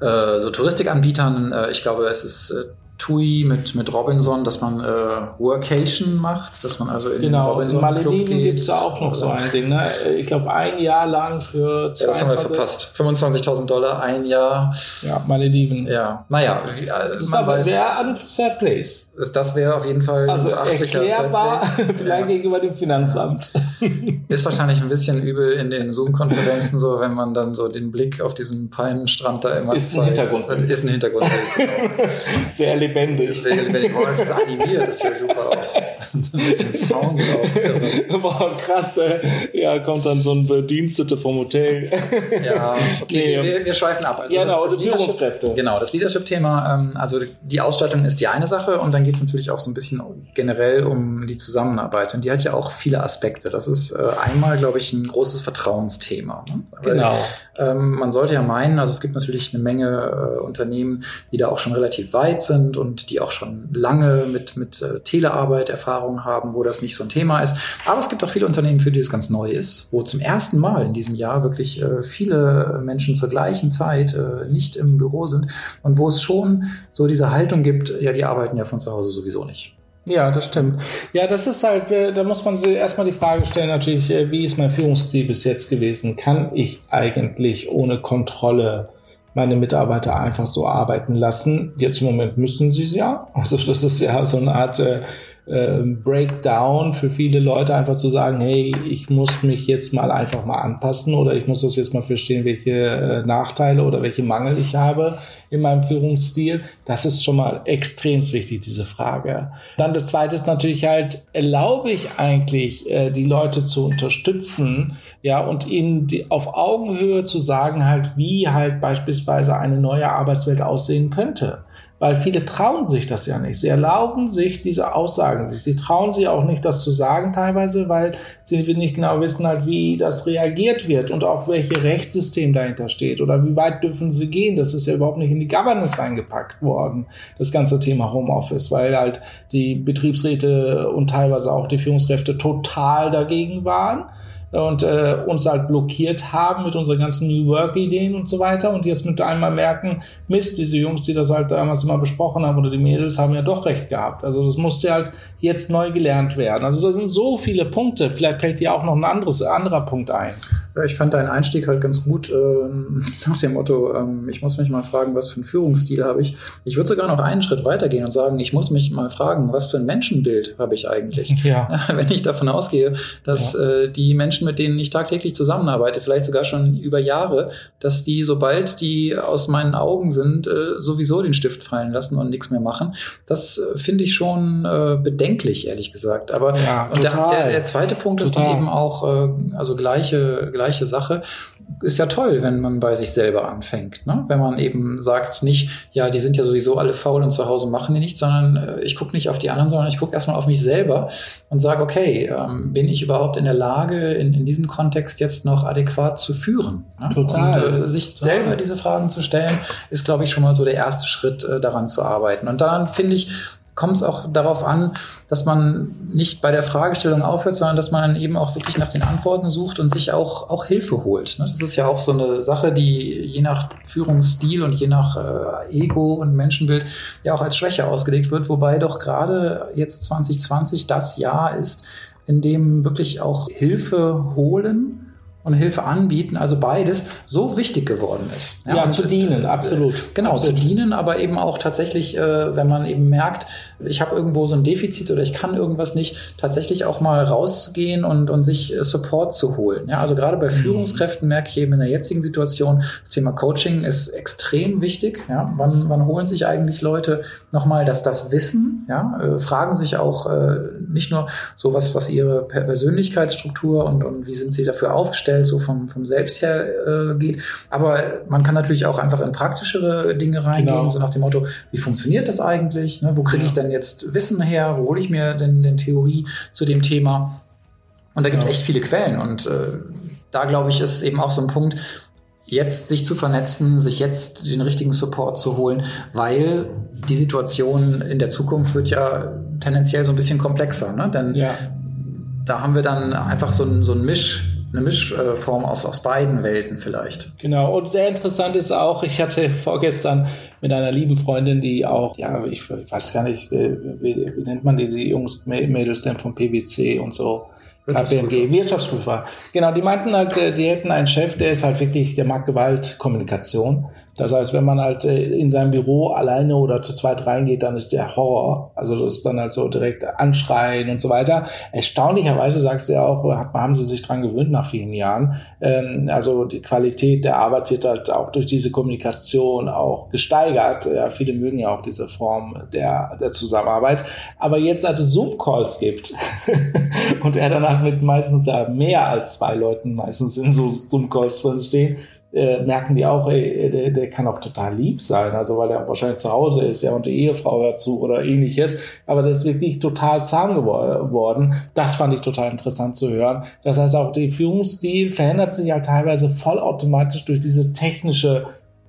äh, so Touristikanbietern, äh, ich glaube, es ist äh, TUI mit, mit Robinson, dass man äh, Workation macht, dass man also in genau. den Robinson Malediven Club gibt es auch noch so ein Ding. Ne? Ich glaube, ein Jahr lang für 22... Ja, das haben wir verpasst. 25.000 Dollar, ein Jahr. Ja, Malediven. Ja, naja. Äh, das man weiß, wäre ein Sad Place. Das wäre auf jeden Fall also ein erklärbar, <laughs> vielleicht ja. gegenüber dem Finanzamt. <laughs> Ist wahrscheinlich ein bisschen übel in den Zoom-Konferenzen so, wenn man dann so den Blick auf diesen Palmenstrand da immer ist zeigt. Ein Hintergrund. Ist ein Hintergrund. <laughs> Genau. Sehr lebendig. Sehr lebendig. Oh, das ist animiert, das ist ja super auch. Mit dem Sound auch. <laughs> Boah, krass, ey. Ja, kommt dann so ein Bedienstete vom Hotel. Ja, okay, <laughs> nee, wir, wir, schweifen ab. Also genau, das, das Führungskräfte. Genau, das Leadership-Thema, ähm, also die Ausstattung ist die eine Sache und dann geht es natürlich auch so ein bisschen generell um die Zusammenarbeit und die hat ja auch viele Aspekte. Das ist äh, einmal, glaube ich, ein großes Vertrauensthema. Ne? Weil, genau. Ähm, man sollte ja meinen, also es gibt natürlich eine Menge äh, Unternehmen, die da auch schon relativ weit sind und die auch schon lange mit, mit äh, Telearbeit Erfahrung haben, wo das nicht so ein Thema ist. Aber es gibt auch viele Unternehmen, für die es ganz neu ist, wo zum ersten Mal in diesem Jahr wirklich äh, viele Menschen zur gleichen Zeit äh, nicht im Büro sind und wo es schon so diese Haltung gibt, ja, die arbeiten ja von zu Hause sowieso nicht. Ja, das stimmt. Ja, das ist halt, äh, da muss man sich erstmal die Frage stellen, natürlich, äh, wie ist mein Führungsstil bis jetzt gewesen? Kann ich eigentlich ohne Kontrolle meine Mitarbeiter einfach so arbeiten lassen? Jetzt im Moment müssen sie es ja. Also das ist ja so eine Art äh, äh, Breakdown für viele Leute, einfach zu sagen, hey, ich muss mich jetzt mal einfach mal anpassen oder ich muss das jetzt mal verstehen, welche äh, Nachteile oder welche Mangel ich habe in meinem Führungsstil. Das ist schon mal extrem wichtig, diese Frage. Dann das zweite ist natürlich halt, erlaube ich eigentlich, äh, die Leute zu unterstützen, ja, und ihnen die, auf Augenhöhe zu sagen halt, wie halt beispielsweise eine neue Arbeitswelt aussehen könnte weil viele trauen sich das ja nicht. Sie erlauben sich diese Aussagen sich. Sie trauen sich auch nicht, das zu sagen teilweise, weil sie nicht genau wissen halt, wie das reagiert wird und auch welche Rechtssystem dahinter steht oder wie weit dürfen sie gehen. Das ist ja überhaupt nicht in die Governance reingepackt worden, das ganze Thema Homeoffice, weil halt die Betriebsräte und teilweise auch die Führungskräfte total dagegen waren und äh, uns halt blockiert haben mit unseren ganzen New Work-Ideen und so weiter und jetzt mit einmal merken, Mist, diese Jungs, die das halt damals immer besprochen haben oder die Mädels haben ja doch recht gehabt. Also das musste halt jetzt neu gelernt werden. Also da sind so viele Punkte. Vielleicht fällt dir auch noch ein anderes, anderer Punkt ein. Ja, ich fand deinen Einstieg halt ganz gut äh, <laughs> nach dem Motto, ähm, ich muss mich mal fragen, was für einen Führungsstil habe ich. Ich würde sogar noch einen Schritt weitergehen und sagen, ich muss mich mal fragen, was für ein Menschenbild habe ich eigentlich. Ja. <laughs> Wenn ich davon ausgehe, dass ja. äh, die Menschen, mit denen ich tagtäglich zusammenarbeite, vielleicht sogar schon über Jahre, dass die, sobald die aus meinen Augen sind, äh, sowieso den Stift fallen lassen und nichts mehr machen. Das äh, finde ich schon äh, bedenklich, ehrlich gesagt. Aber ja, und der, der, der, zweite Punkt total. ist dann eben auch, äh, also gleiche, gleiche Sache. Ist ja toll, wenn man bei sich selber anfängt. Ne? Wenn man eben sagt, nicht, ja, die sind ja sowieso alle faul und zu Hause machen die nichts, sondern äh, ich gucke nicht auf die anderen, sondern ich gucke erstmal auf mich selber und sage, okay, ähm, bin ich überhaupt in der Lage, in, in diesem Kontext jetzt noch adäquat zu führen? Ne? Total. Und äh, sich Total. selber diese Fragen zu stellen, ist, glaube ich, schon mal so der erste Schritt, äh, daran zu arbeiten. Und dann finde ich, kommt es auch darauf an, dass man nicht bei der Fragestellung aufhört, sondern dass man eben auch wirklich nach den Antworten sucht und sich auch, auch Hilfe holt. Ne? Das ist ja auch so eine Sache, die je nach Führungsstil und je nach äh, Ego und Menschenbild ja auch als Schwäche ausgelegt wird, wobei doch gerade jetzt 2020 das Jahr ist, in dem wirklich auch Hilfe holen und Hilfe anbieten, also beides, so wichtig geworden ist. Ja, ja zu dienen, absolut. Genau, absolut. zu dienen, aber eben auch tatsächlich, äh, wenn man eben merkt, ich habe irgendwo so ein Defizit oder ich kann irgendwas nicht, tatsächlich auch mal rauszugehen und, und sich äh, Support zu holen. Ja, also gerade bei mhm. Führungskräften merke ich eben in der jetzigen Situation, das Thema Coaching ist extrem wichtig. Ja, wann, wann holen sich eigentlich Leute nochmal das, das Wissen? Ja, äh, fragen sich auch äh, nicht nur so was, was ihre Persönlichkeitsstruktur und, und wie sind sie dafür aufgestellt, schnell so vom, vom Selbst her äh, geht. Aber man kann natürlich auch einfach in praktischere Dinge reingehen, genau. so nach dem Motto, wie funktioniert das eigentlich? Ne? Wo kriege ich denn jetzt Wissen her? Wo hole ich mir denn, denn Theorie zu dem Thema? Und da gibt es echt viele Quellen. Und äh, da glaube ich, ist eben auch so ein Punkt, jetzt sich zu vernetzen, sich jetzt den richtigen Support zu holen, weil die Situation in der Zukunft wird ja tendenziell so ein bisschen komplexer. Ne? Denn ja. da haben wir dann einfach so ein, so ein Misch eine Mischform aus, aus beiden Welten vielleicht. Genau, und sehr interessant ist auch, ich hatte vorgestern mit einer lieben Freundin, die auch, ja, ich weiß gar nicht, äh, wie, wie nennt man die, die Jungs, Mädels denn vom PwC und so, KPMG, Wirtschaftsprüfer. Genau, die meinten halt, äh, die hätten einen Chef, der ist halt wirklich, der mag Gewaltkommunikation. Das heißt, wenn man halt äh, in sein Büro alleine oder zu zweit reingeht, dann ist der Horror. Also das ist dann halt so direkt anschreien und so weiter. Erstaunlicherweise sagt sie auch, haben sie sich dran gewöhnt nach vielen Jahren. Ähm, also die Qualität der Arbeit wird halt auch durch diese Kommunikation auch gesteigert. Ja, viele mögen ja auch diese Form der, der Zusammenarbeit. Aber jetzt, als es Zoom-Calls gibt <laughs> und er danach mit meistens ja mehr als zwei Leuten meistens in so Zoom-Calls drin stehen, äh, merken die auch, ey, der, der kann auch total lieb sein, also weil er wahrscheinlich zu Hause ist, ja, und die Ehefrau hört zu oder ähnliches, aber der ist wirklich total zahm geworden. Das fand ich total interessant zu hören. Das heißt, auch der Führungsstil verändert sich halt teilweise vollautomatisch durch diese technische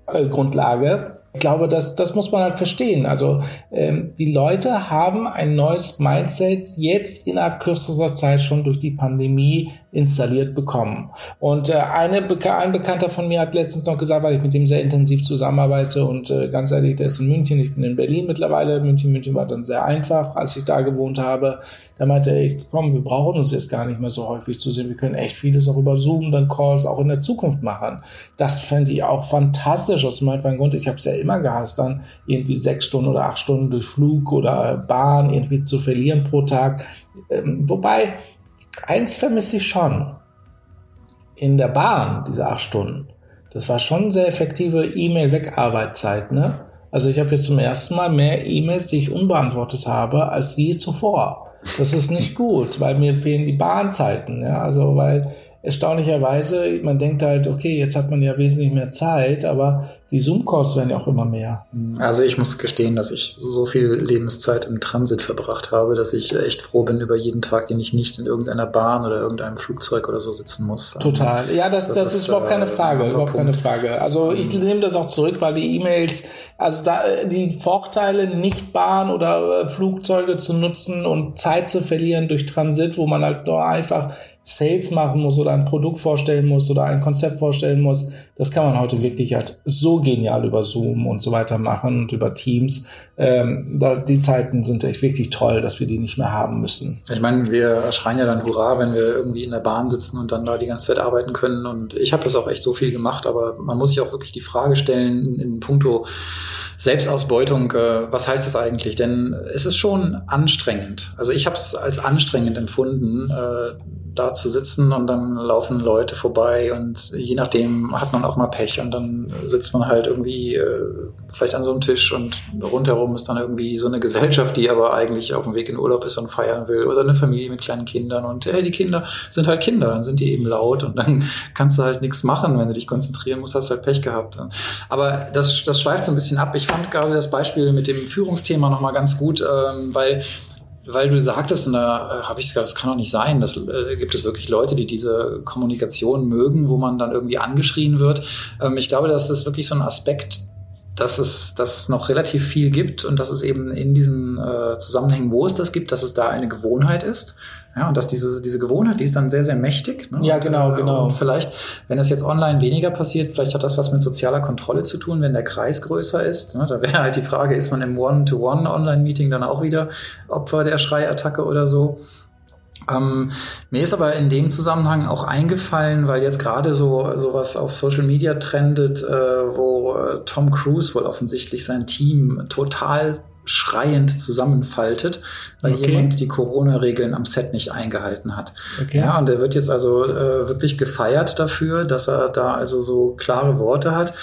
äh, Grundlage. Ich glaube, das, das muss man halt verstehen. Also ähm, die Leute haben ein neues Mindset jetzt innerhalb kürzester Zeit schon durch die Pandemie installiert bekommen. Und äh, eine, ein Bekannter von mir hat letztens noch gesagt, weil ich mit dem sehr intensiv zusammenarbeite und äh, ganz ehrlich, der ist in München, ich bin in Berlin mittlerweile. München, München war dann sehr einfach, als ich da gewohnt habe. Da meinte er, komm, wir brauchen uns jetzt gar nicht mehr so häufig zu sehen. Wir können echt vieles auch über Zoom, dann Calls auch in der Zukunft machen. Das fände ich auch fantastisch aus meinem Grund. Ich habe es ja immer gehasst, dann irgendwie sechs Stunden oder acht Stunden durch Flug oder Bahn irgendwie zu verlieren pro Tag. Ähm, wobei, eins vermisse ich schon. In der Bahn, diese acht Stunden. Das war schon sehr effektive E-Mail-Wegarbeitszeit, ne? Also ich habe jetzt zum ersten Mal mehr E-Mails, die ich unbeantwortet habe, als je zuvor. Das ist nicht gut, weil mir fehlen die Bahnzeiten, ja, also weil erstaunlicherweise, man denkt halt, okay, jetzt hat man ja wesentlich mehr Zeit, aber die Zoom-Calls werden ja auch immer mehr. Also ich muss gestehen, dass ich so viel Lebenszeit im Transit verbracht habe, dass ich echt froh bin über jeden Tag, den ich nicht in irgendeiner Bahn oder irgendeinem Flugzeug oder so sitzen muss. Total. Ja, das, das, das ist, ist überhaupt keine äh, Frage, überhaupt keine Frage. Also ich mhm. nehme das auch zurück, weil die E-Mails, also da äh, die Vorteile, nicht Bahn oder äh, Flugzeuge zu nutzen und Zeit zu verlieren durch Transit, wo man halt nur einfach Sales machen muss oder ein Produkt vorstellen muss oder ein Konzept vorstellen muss, das kann man heute wirklich halt so genial über Zoom und so weiter machen und über Teams. Ähm, da, die Zeiten sind echt wirklich toll, dass wir die nicht mehr haben müssen. Ich meine, wir schreien ja dann Hurra, wenn wir irgendwie in der Bahn sitzen und dann da die ganze Zeit arbeiten können. Und ich habe das auch echt so viel gemacht, aber man muss sich auch wirklich die Frage stellen in, in puncto Selbstausbeutung, äh, was heißt das eigentlich? Denn es ist schon anstrengend. Also ich habe es als anstrengend empfunden, äh, da zu sitzen und dann laufen Leute vorbei und je nachdem hat man auch mal Pech und dann sitzt man halt irgendwie äh, vielleicht an so einem Tisch und rundherum ist dann irgendwie so eine Gesellschaft, die aber eigentlich auf dem Weg in Urlaub ist und feiern will oder eine Familie mit kleinen Kindern und hey, die Kinder sind halt Kinder, dann sind die eben laut und dann <laughs> kannst du halt nichts machen, wenn du dich konzentrieren musst, hast halt Pech gehabt. Aber das, das schweift so ein bisschen ab. Ich fand gerade das Beispiel mit dem Führungsthema nochmal ganz gut, ähm, weil weil du sagtest, und da äh, habe ich gesagt, das kann doch nicht sein. Das äh, gibt es wirklich Leute, die diese Kommunikation mögen, wo man dann irgendwie angeschrien wird. Ähm, ich glaube, das ist wirklich so ein Aspekt, dass es das noch relativ viel gibt und dass es eben in diesen äh, Zusammenhängen, wo es das gibt, dass es da eine Gewohnheit ist. Ja, und dass diese, diese Gewohnheit, die ist dann sehr, sehr mächtig. Ne? Ja, genau, und, äh, genau. Und vielleicht, wenn das jetzt online weniger passiert, vielleicht hat das was mit sozialer Kontrolle zu tun, wenn der Kreis größer ist. Ne? Da wäre halt die Frage, ist man im One-to-One-Online-Meeting dann auch wieder Opfer der Schreiattacke oder so? Ähm, mir ist aber in dem Zusammenhang auch eingefallen, weil jetzt gerade so sowas auf Social Media trendet, äh, wo äh, Tom Cruise wohl offensichtlich sein Team total schreiend zusammenfaltet, weil okay. jemand die Corona-Regeln am Set nicht eingehalten hat. Okay. Ja, und er wird jetzt also äh, wirklich gefeiert dafür, dass er da also so klare Worte hat.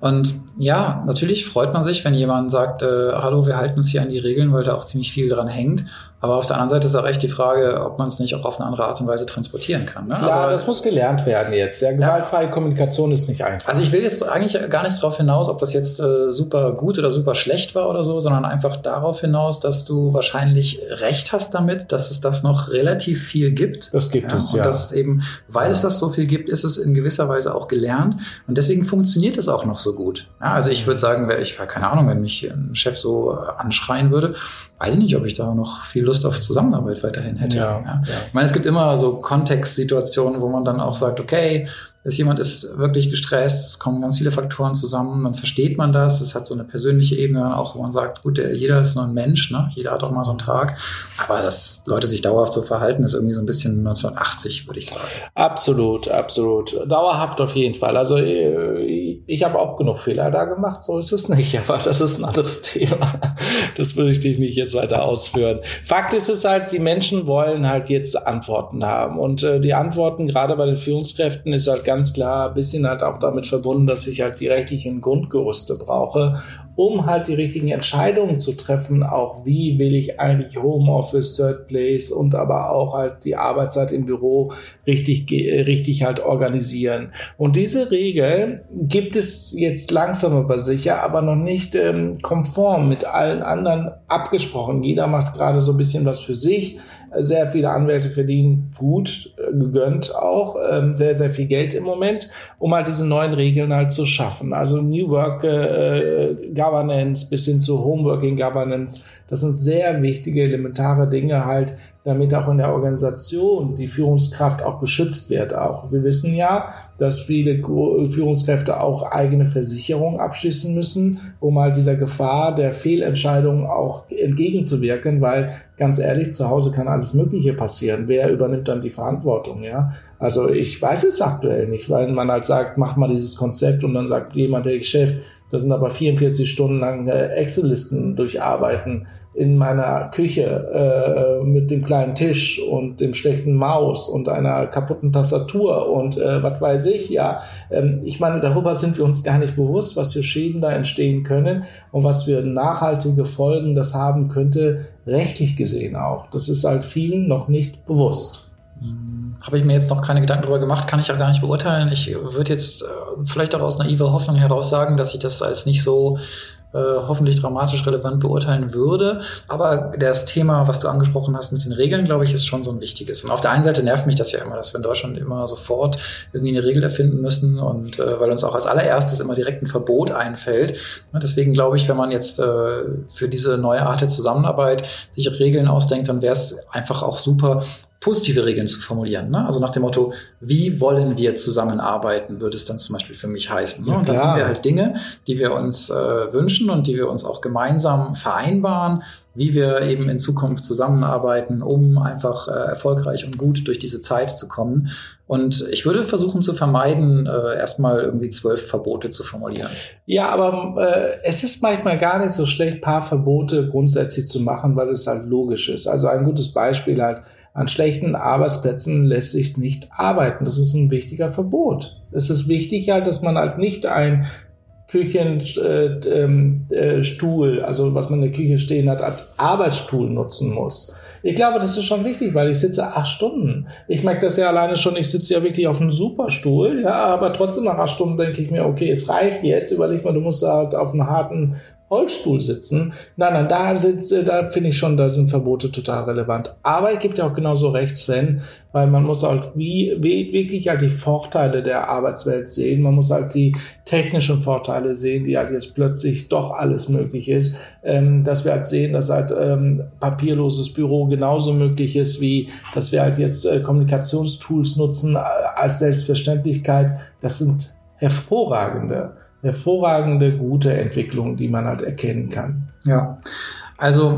Und ja, natürlich freut man sich, wenn jemand sagt, äh, hallo, wir halten uns hier an die Regeln, weil da auch ziemlich viel dran hängt. Aber auf der anderen Seite ist auch echt die Frage, ob man es nicht auch auf eine andere Art und Weise transportieren kann. Ne? Ja, Aber, das muss gelernt werden jetzt. Ja, gewaltfreie ja. Kommunikation ist nicht einfach. Also ich will jetzt eigentlich gar nicht darauf hinaus, ob das jetzt äh, super gut oder super schlecht war oder so, sondern einfach darauf hinaus, dass du wahrscheinlich recht hast damit, dass es das noch relativ viel gibt. Das gibt ja, es, ja. Und dass es eben, weil ja. es das so viel gibt, ist es in gewisser Weise auch gelernt. Und deswegen funktioniert es auch noch so gut. Ja, also ich würde sagen, ich keine Ahnung, wenn mich ein Chef so anschreien würde, weiß ich nicht, ob ich da noch viel Lust auf Zusammenarbeit weiterhin hätte. Ja, ja. Ich meine, es gibt immer so Kontextsituationen, wo man dann auch sagt, okay, dass jemand ist wirklich gestresst, es kommen ganz viele Faktoren zusammen, dann versteht man das, es hat so eine persönliche Ebene auch, wo man sagt, gut, der, jeder ist nur ein Mensch, ne? jeder hat auch mal so einen Tag, aber dass Leute sich dauerhaft so verhalten, ist irgendwie so ein bisschen 1980, würde ich sagen. Absolut, absolut. Dauerhaft auf jeden Fall. Also äh, ich habe auch genug Fehler da gemacht, so ist es nicht, <laughs> aber das ist ein anderes Thema. Das würde ich dich nicht jetzt weiter ausführen. Fakt ist es halt, die Menschen wollen halt jetzt Antworten haben und äh, die Antworten gerade bei den Führungskräften ist halt ganz klar ein bisschen halt auch damit verbunden, dass ich halt die rechtlichen Grundgerüste brauche, um halt die richtigen Entscheidungen zu treffen, auch wie will ich eigentlich Homeoffice, Third Place und aber auch halt die Arbeitszeit im Büro richtig, richtig halt organisieren. Und diese Regel gibt es jetzt langsam aber sicher, aber noch nicht ähm, konform mit allen anderen abgesprochen. Jeder macht gerade so ein bisschen was für sich sehr viele Anwälte verdienen gut, äh, gegönnt auch, ähm, sehr, sehr viel Geld im Moment, um halt diese neuen Regeln halt zu schaffen. Also New Work äh, Governance bis hin zu Homeworking Governance, das sind sehr wichtige, elementare Dinge halt, damit auch in der Organisation die Führungskraft auch geschützt wird. Auch wir wissen ja, dass viele Führungskräfte auch eigene Versicherungen abschließen müssen, um halt dieser Gefahr der Fehlentscheidungen auch entgegenzuwirken, weil ganz ehrlich, zu Hause kann alles Mögliche passieren. Wer übernimmt dann die Verantwortung, ja? Also ich weiß es aktuell nicht, weil man halt sagt, mach mal dieses Konzept und dann sagt jemand, der Chef, das sind aber 44 Stunden lang Excel-Listen durcharbeiten in meiner Küche äh, mit dem kleinen Tisch und dem schlechten Maus und einer kaputten Tastatur und äh, was weiß ich, ja. Ähm, ich meine, darüber sind wir uns gar nicht bewusst, was für Schäden da entstehen können und was für nachhaltige Folgen das haben könnte, rechtlich gesehen auch. Das ist halt vielen noch nicht bewusst. Hm, habe ich mir jetzt noch keine Gedanken darüber gemacht, kann ich auch gar nicht beurteilen. Ich würde jetzt äh, vielleicht auch aus naiver Hoffnung heraus sagen, dass ich das als nicht so äh, hoffentlich dramatisch relevant beurteilen würde. Aber das Thema, was du angesprochen hast mit den Regeln, glaube ich, ist schon so ein wichtiges. Und auf der einen Seite nervt mich das ja immer, dass wir in Deutschland immer sofort irgendwie eine Regel erfinden müssen und äh, weil uns auch als allererstes immer direkt ein Verbot einfällt. Deswegen glaube ich, wenn man jetzt äh, für diese neue Art der Zusammenarbeit sich Regeln ausdenkt, dann wäre es einfach auch super, positive Regeln zu formulieren. Ne? Also nach dem Motto, wie wollen wir zusammenarbeiten, würde es dann zum Beispiel für mich heißen. Ne? und dann haben wir halt Dinge, die wir uns äh, wünschen und die wir uns auch gemeinsam vereinbaren, wie wir eben in Zukunft zusammenarbeiten, um einfach äh, erfolgreich und gut durch diese Zeit zu kommen. Und ich würde versuchen zu vermeiden, äh, erstmal irgendwie zwölf Verbote zu formulieren. Ja, aber äh, es ist manchmal gar nicht so schlecht, paar Verbote grundsätzlich zu machen, weil es halt logisch ist. Also ein gutes Beispiel halt, an schlechten Arbeitsplätzen lässt sich nicht arbeiten. Das ist ein wichtiger Verbot. Es ist wichtig halt, dass man halt nicht ein Küchenstuhl, äh, ähm, äh, also was man in der Küche stehen hat, als Arbeitsstuhl nutzen muss. Ich glaube, das ist schon wichtig, weil ich sitze acht Stunden. Ich merke das ja alleine schon, ich sitze ja wirklich auf einem Superstuhl, ja, aber trotzdem nach acht Stunden denke ich mir, okay, es reicht jetzt, überleg mal, du musst halt auf einem harten Holzstuhl sitzen. Nein, nein, da, sind, äh, da finde ich schon, da sind Verbote total relevant. Aber ich gebe dir auch genauso recht, Sven, weil man muss halt wie, wie, wirklich halt die Vorteile der Arbeitswelt sehen. Man muss halt die technischen Vorteile sehen, die halt jetzt plötzlich doch alles möglich ist. Ähm, dass wir halt sehen, dass halt ähm, papierloses Büro genauso möglich ist, wie dass wir halt jetzt äh, Kommunikationstools nutzen äh, als Selbstverständlichkeit. Das sind hervorragende hervorragende, gute Entwicklung, die man halt erkennen kann. Ja, also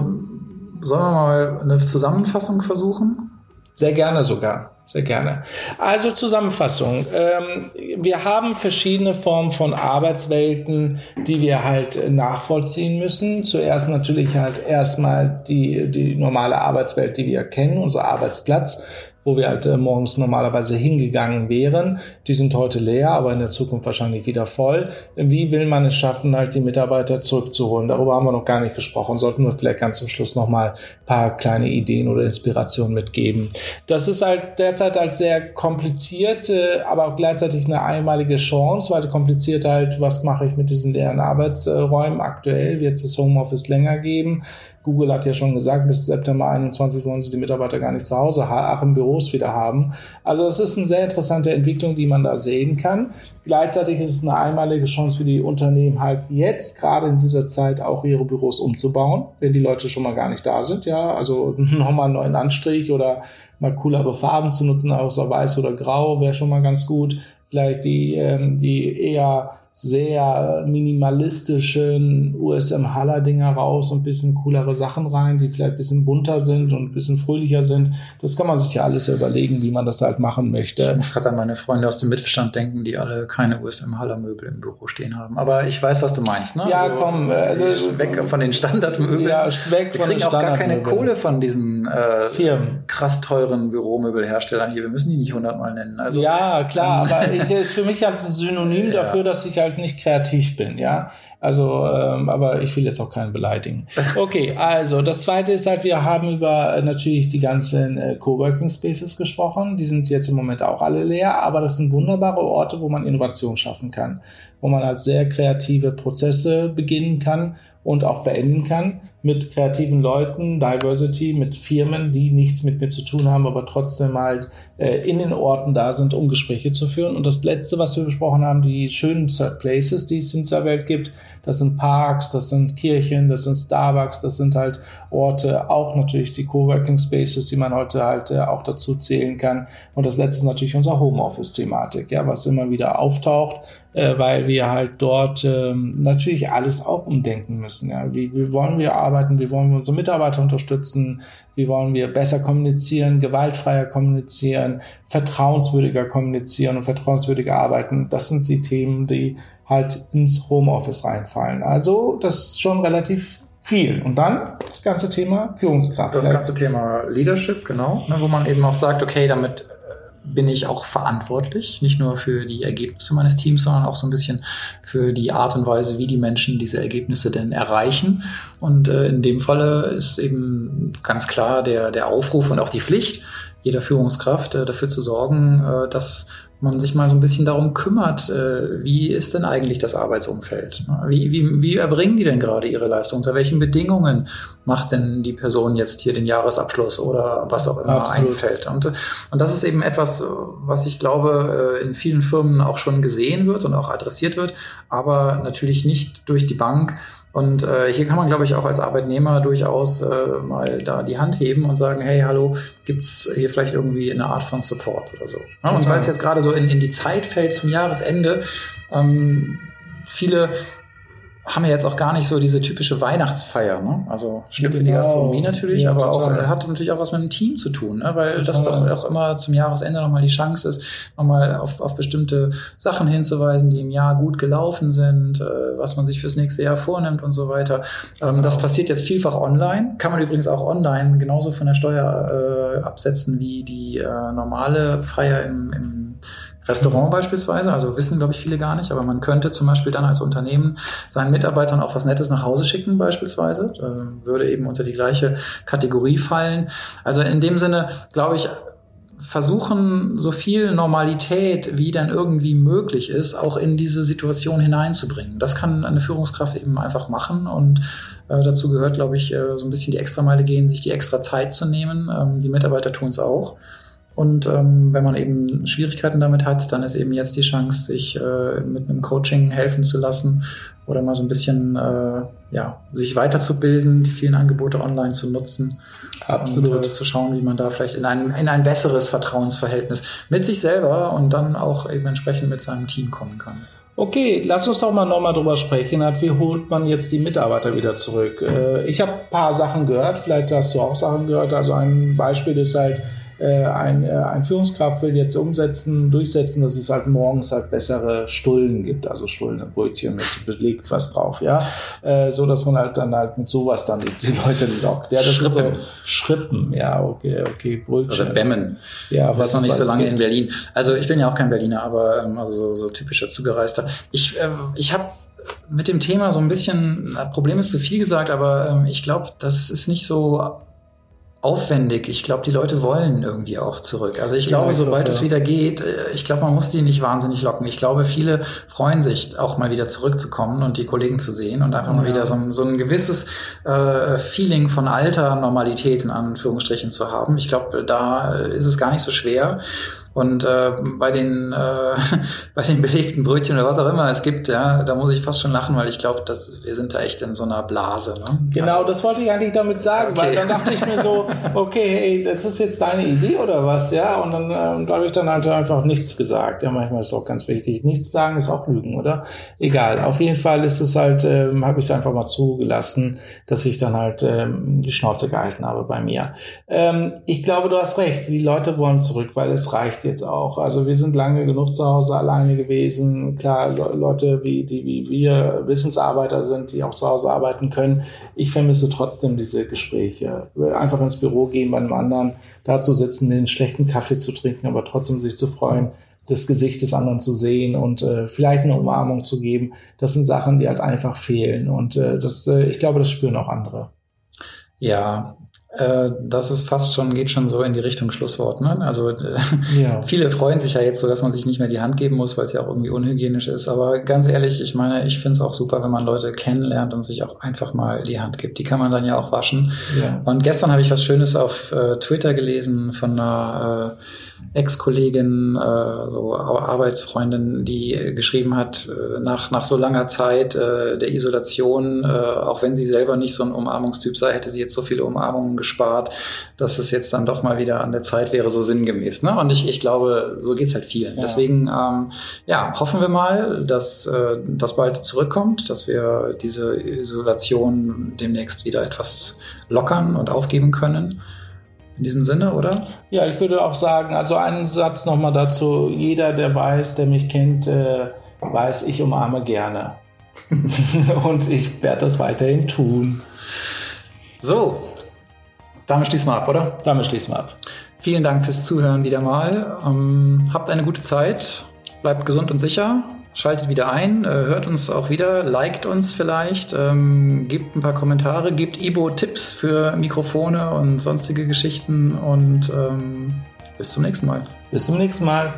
sollen wir mal eine Zusammenfassung versuchen? Sehr gerne sogar. Sehr gerne. Also Zusammenfassung. Ähm, wir haben verschiedene Formen von Arbeitswelten, die wir halt nachvollziehen müssen. Zuerst natürlich halt erstmal die, die normale Arbeitswelt, die wir kennen, unser Arbeitsplatz wo wir halt äh, morgens normalerweise hingegangen wären. Die sind heute leer, aber in der Zukunft wahrscheinlich wieder voll. Wie will man es schaffen, halt die Mitarbeiter zurückzuholen? Darüber haben wir noch gar nicht gesprochen. Sollten wir vielleicht ganz zum Schluss noch mal ein paar kleine Ideen oder Inspirationen mitgeben. Das ist halt derzeit halt sehr kompliziert, äh, aber auch gleichzeitig eine einmalige Chance, weil kompliziert halt, was mache ich mit diesen leeren Arbeitsräumen aktuell? Wird es Homeoffice länger geben? Google hat ja schon gesagt, bis September 21 wollen sie die Mitarbeiter gar nicht zu Hause, im Büros wieder haben. Also es ist eine sehr interessante Entwicklung, die man da sehen kann. Gleichzeitig ist es eine einmalige Chance für die Unternehmen halt jetzt gerade in dieser Zeit auch ihre Büros umzubauen, wenn die Leute schon mal gar nicht da sind. Ja, also <laughs> nochmal einen neuen Anstrich oder mal coolere Farben zu nutzen, außer weiß oder grau wäre schon mal ganz gut. Vielleicht die, ähm, die eher sehr minimalistischen USM Haller Dinger raus und bisschen coolere Sachen rein, die vielleicht ein bisschen bunter sind und ein bisschen fröhlicher sind. Das kann man sich ja alles überlegen, wie man das halt machen möchte. Ich muss gerade an meine Freunde aus dem Mittelstand denken, die alle keine USM Haller Möbel im Büro stehen haben. Aber ich weiß, was du meinst, ne? Ja, also, komm, also, weg von den Standardmöbeln. Ja, weg von den auch gar keine Kohle von diesen äh, Firmen. krass teuren Büromöbelherstellern hier. Wir müssen die nicht hundertmal nennen. Also, ja, klar, aber ich, ist für mich halt ein Synonym <laughs> ja. dafür, dass ich halt nicht kreativ bin, ja. Also, ähm, aber ich will jetzt auch keinen beleidigen. <laughs> Okay, also das zweite ist halt, wir haben über äh, natürlich die ganzen äh, Coworking Spaces gesprochen. Die sind jetzt im Moment auch alle leer, aber das sind wunderbare Orte, wo man Innovation schaffen kann, wo man halt sehr kreative Prozesse beginnen kann und auch beenden kann mit kreativen Leuten, Diversity, mit Firmen, die nichts mit mir zu tun haben, aber trotzdem halt äh, in den Orten da sind, um Gespräche zu führen. Und das Letzte, was wir besprochen haben, die schönen Third Places, die es in dieser Welt gibt, das sind Parks, das sind Kirchen, das sind Starbucks, das sind halt Orte, auch natürlich die Coworking Spaces, die man heute halt äh, auch dazu zählen kann. Und das letzte ist natürlich unser Homeoffice-Thematik, ja, was immer wieder auftaucht, äh, weil wir halt dort ähm, natürlich alles auch umdenken müssen. Ja. Wie, wie wollen wir arbeiten? Wie wollen wir unsere Mitarbeiter unterstützen? Wie wollen wir besser kommunizieren, gewaltfreier kommunizieren, vertrauenswürdiger kommunizieren und vertrauenswürdiger arbeiten? Das sind die Themen, die halt ins Homeoffice reinfallen. Also das ist schon relativ viel. Und dann das ganze Thema Führungskraft. Das ganze Thema Leadership, genau, ne, wo man eben auch sagt, okay, damit bin ich auch verantwortlich, nicht nur für die Ergebnisse meines Teams, sondern auch so ein bisschen für die Art und Weise, wie die Menschen diese Ergebnisse denn erreichen. Und äh, in dem Falle ist eben ganz klar der, der Aufruf und auch die Pflicht jeder Führungskraft äh, dafür zu sorgen, äh, dass man sich mal so ein bisschen darum kümmert, äh, wie ist denn eigentlich das Arbeitsumfeld? Wie, wie, wie erbringen die denn gerade ihre Leistung? Unter welchen Bedingungen macht denn die Person jetzt hier den Jahresabschluss oder was auch immer Absolut. einfällt? Und, und das ist eben etwas, was ich glaube, äh, in vielen Firmen auch schon gesehen wird und auch adressiert wird, aber natürlich nicht durch die Bank und äh, hier kann man, glaube ich, auch als Arbeitnehmer durchaus äh, mal da die Hand heben und sagen, hey, hallo, gibt's hier vielleicht irgendwie eine Art von Support oder so. Ja, und weil es jetzt gerade so in, in die Zeit fällt zum Jahresende, ähm, viele haben ja jetzt auch gar nicht so diese typische Weihnachtsfeier. Ne? Also schlimm genau. für die genau. Gastronomie natürlich, ja, aber total. auch hat natürlich auch was mit dem Team zu tun, ne? weil total. das doch auch immer zum Jahresende nochmal die Chance ist, nochmal auf, auf bestimmte Sachen hinzuweisen, die im Jahr gut gelaufen sind, äh, was man sich fürs nächste Jahr vornimmt und so weiter. Ähm, genau. Das passiert jetzt vielfach online, kann man übrigens auch online genauso von der Steuer äh, absetzen wie die äh, normale Feier im, im Restaurant beispielsweise, also wissen, glaube ich, viele gar nicht, aber man könnte zum Beispiel dann als Unternehmen seinen Mitarbeitern auch was Nettes nach Hause schicken beispielsweise, äh, würde eben unter die gleiche Kategorie fallen. Also in dem Sinne, glaube ich, versuchen, so viel Normalität, wie dann irgendwie möglich ist, auch in diese Situation hineinzubringen. Das kann eine Führungskraft eben einfach machen und äh, dazu gehört, glaube ich, äh, so ein bisschen die Extrameile gehen, sich die extra Zeit zu nehmen. Ähm, die Mitarbeiter tun es auch. Und ähm, wenn man eben Schwierigkeiten damit hat, dann ist eben jetzt die Chance, sich äh, mit einem Coaching helfen zu lassen oder mal so ein bisschen äh, ja, sich weiterzubilden, die vielen Angebote online zu nutzen Absolut. und äh, zu schauen, wie man da vielleicht in ein, in ein besseres Vertrauensverhältnis mit sich selber und dann auch eben entsprechend mit seinem Team kommen kann. Okay, lass uns doch mal nochmal drüber sprechen. Wie holt man jetzt die Mitarbeiter wieder zurück? Äh, ich habe ein paar Sachen gehört, vielleicht hast du auch Sachen gehört. Also ein Beispiel ist halt, äh, ein, äh, ein Führungskraft will jetzt umsetzen, durchsetzen, dass es halt morgens halt bessere Stullen gibt, also Stullen und Brötchen mit belegt was drauf, ja, äh, so dass man halt dann halt mit sowas dann die, Leute lockt. Ja, das Schrippen. ist so Schrippen, ja, okay, okay, Brötchen. Oder Bämmen. Ja, was noch nicht so lange gibt. in Berlin. Also ich bin ja auch kein Berliner, aber ähm, also so, so typischer Zugereister. Ich, äh, ich habe mit dem Thema so ein bisschen, Problem ist zu viel gesagt, aber ähm, ich glaube, das ist nicht so aufwendig. Ich glaube, die Leute wollen irgendwie auch zurück. Also ich glaube, ja, sobald es wieder geht, äh, ich glaube, man muss die nicht wahnsinnig locken. Ich glaube, viele freuen sich auch mal wieder zurückzukommen und die Kollegen zu sehen und einfach ja. mal wieder so, ein, so ein gewisses äh, Feeling von alter Normalität in Anführungsstrichen zu haben. Ich glaube, da ist es gar nicht so schwer. Und äh, bei den äh, <laughs> bei den belegten Brötchen oder was auch immer es gibt, ja, da muss ich fast schon lachen, weil ich glaube, dass wir sind da echt in so einer Blase. Ne? Genau, also, das wollte ich eigentlich damit sagen, okay. weil dann dachte ich mir so, <laughs> okay, hey, das ist jetzt deine Idee oder was, ja? Und dann äh, da habe ich dann halt einfach nichts gesagt. Ja, manchmal ist es auch ganz wichtig. Nichts sagen ist auch Lügen, oder? Egal. Auf jeden Fall ist es halt, ähm, habe ich es einfach mal zugelassen, dass ich dann halt ähm, die Schnauze gehalten habe bei mir. Ähm, ich glaube, du hast recht. Die Leute wollen zurück, weil es reicht jetzt auch. Also wir sind lange genug zu Hause alleine gewesen. Klar, Le Leute wie, die wie wir Wissensarbeiter sind, die auch zu Hause arbeiten können. Ich vermisse trotzdem diese Gespräche. Einfach ins Büro gehen bei einem anderen, da zu sitzen, den schlechten Kaffee zu trinken, aber trotzdem sich zu freuen das Gesicht des anderen zu sehen und äh, vielleicht eine Umarmung zu geben. Das sind Sachen, die halt einfach fehlen. Und äh, das, äh, ich glaube, das spüren auch andere. Ja, das ist fast schon, geht schon so in die Richtung Schlusswort. Ne? Also äh, ja. <laughs> viele freuen sich ja jetzt so, dass man sich nicht mehr die Hand geben muss, weil es ja auch irgendwie unhygienisch ist. Aber ganz ehrlich, ich meine, ich finde es auch super, wenn man Leute kennenlernt und sich auch einfach mal die Hand gibt. Die kann man dann ja auch waschen. Ja. Und gestern habe ich was Schönes auf äh, Twitter gelesen von einer äh, Ex-Kollegin, äh, so Arbeitsfreundin, die geschrieben hat, äh, nach, nach so langer Zeit äh, der Isolation, äh, auch wenn sie selber nicht so ein Umarmungstyp sei, hätte sie jetzt so viele Umarmungen gespart, dass es jetzt dann doch mal wieder an der Zeit wäre, so sinngemäß. Ne? Und ich, ich glaube, so geht's halt vielen. Ja. Deswegen, ähm, ja, hoffen wir mal, dass äh, das bald zurückkommt, dass wir diese Isolation demnächst wieder etwas lockern und aufgeben können. In diesem Sinne, oder? Ja, ich würde auch sagen, also einen Satz nochmal dazu. Jeder, der weiß, der mich kennt, äh, weiß, ich umarme gerne. <laughs> Und ich werde das weiterhin tun. So, damit schließen wir ab, oder? Damit schließen wir ab. Vielen Dank fürs Zuhören wieder mal. Ähm, habt eine gute Zeit, bleibt gesund und sicher. Schaltet wieder ein, äh, hört uns auch wieder, liked uns vielleicht, ähm, gebt ein paar Kommentare, gebt Ibo Tipps für Mikrofone und sonstige Geschichten und ähm, bis zum nächsten Mal. Bis zum nächsten Mal.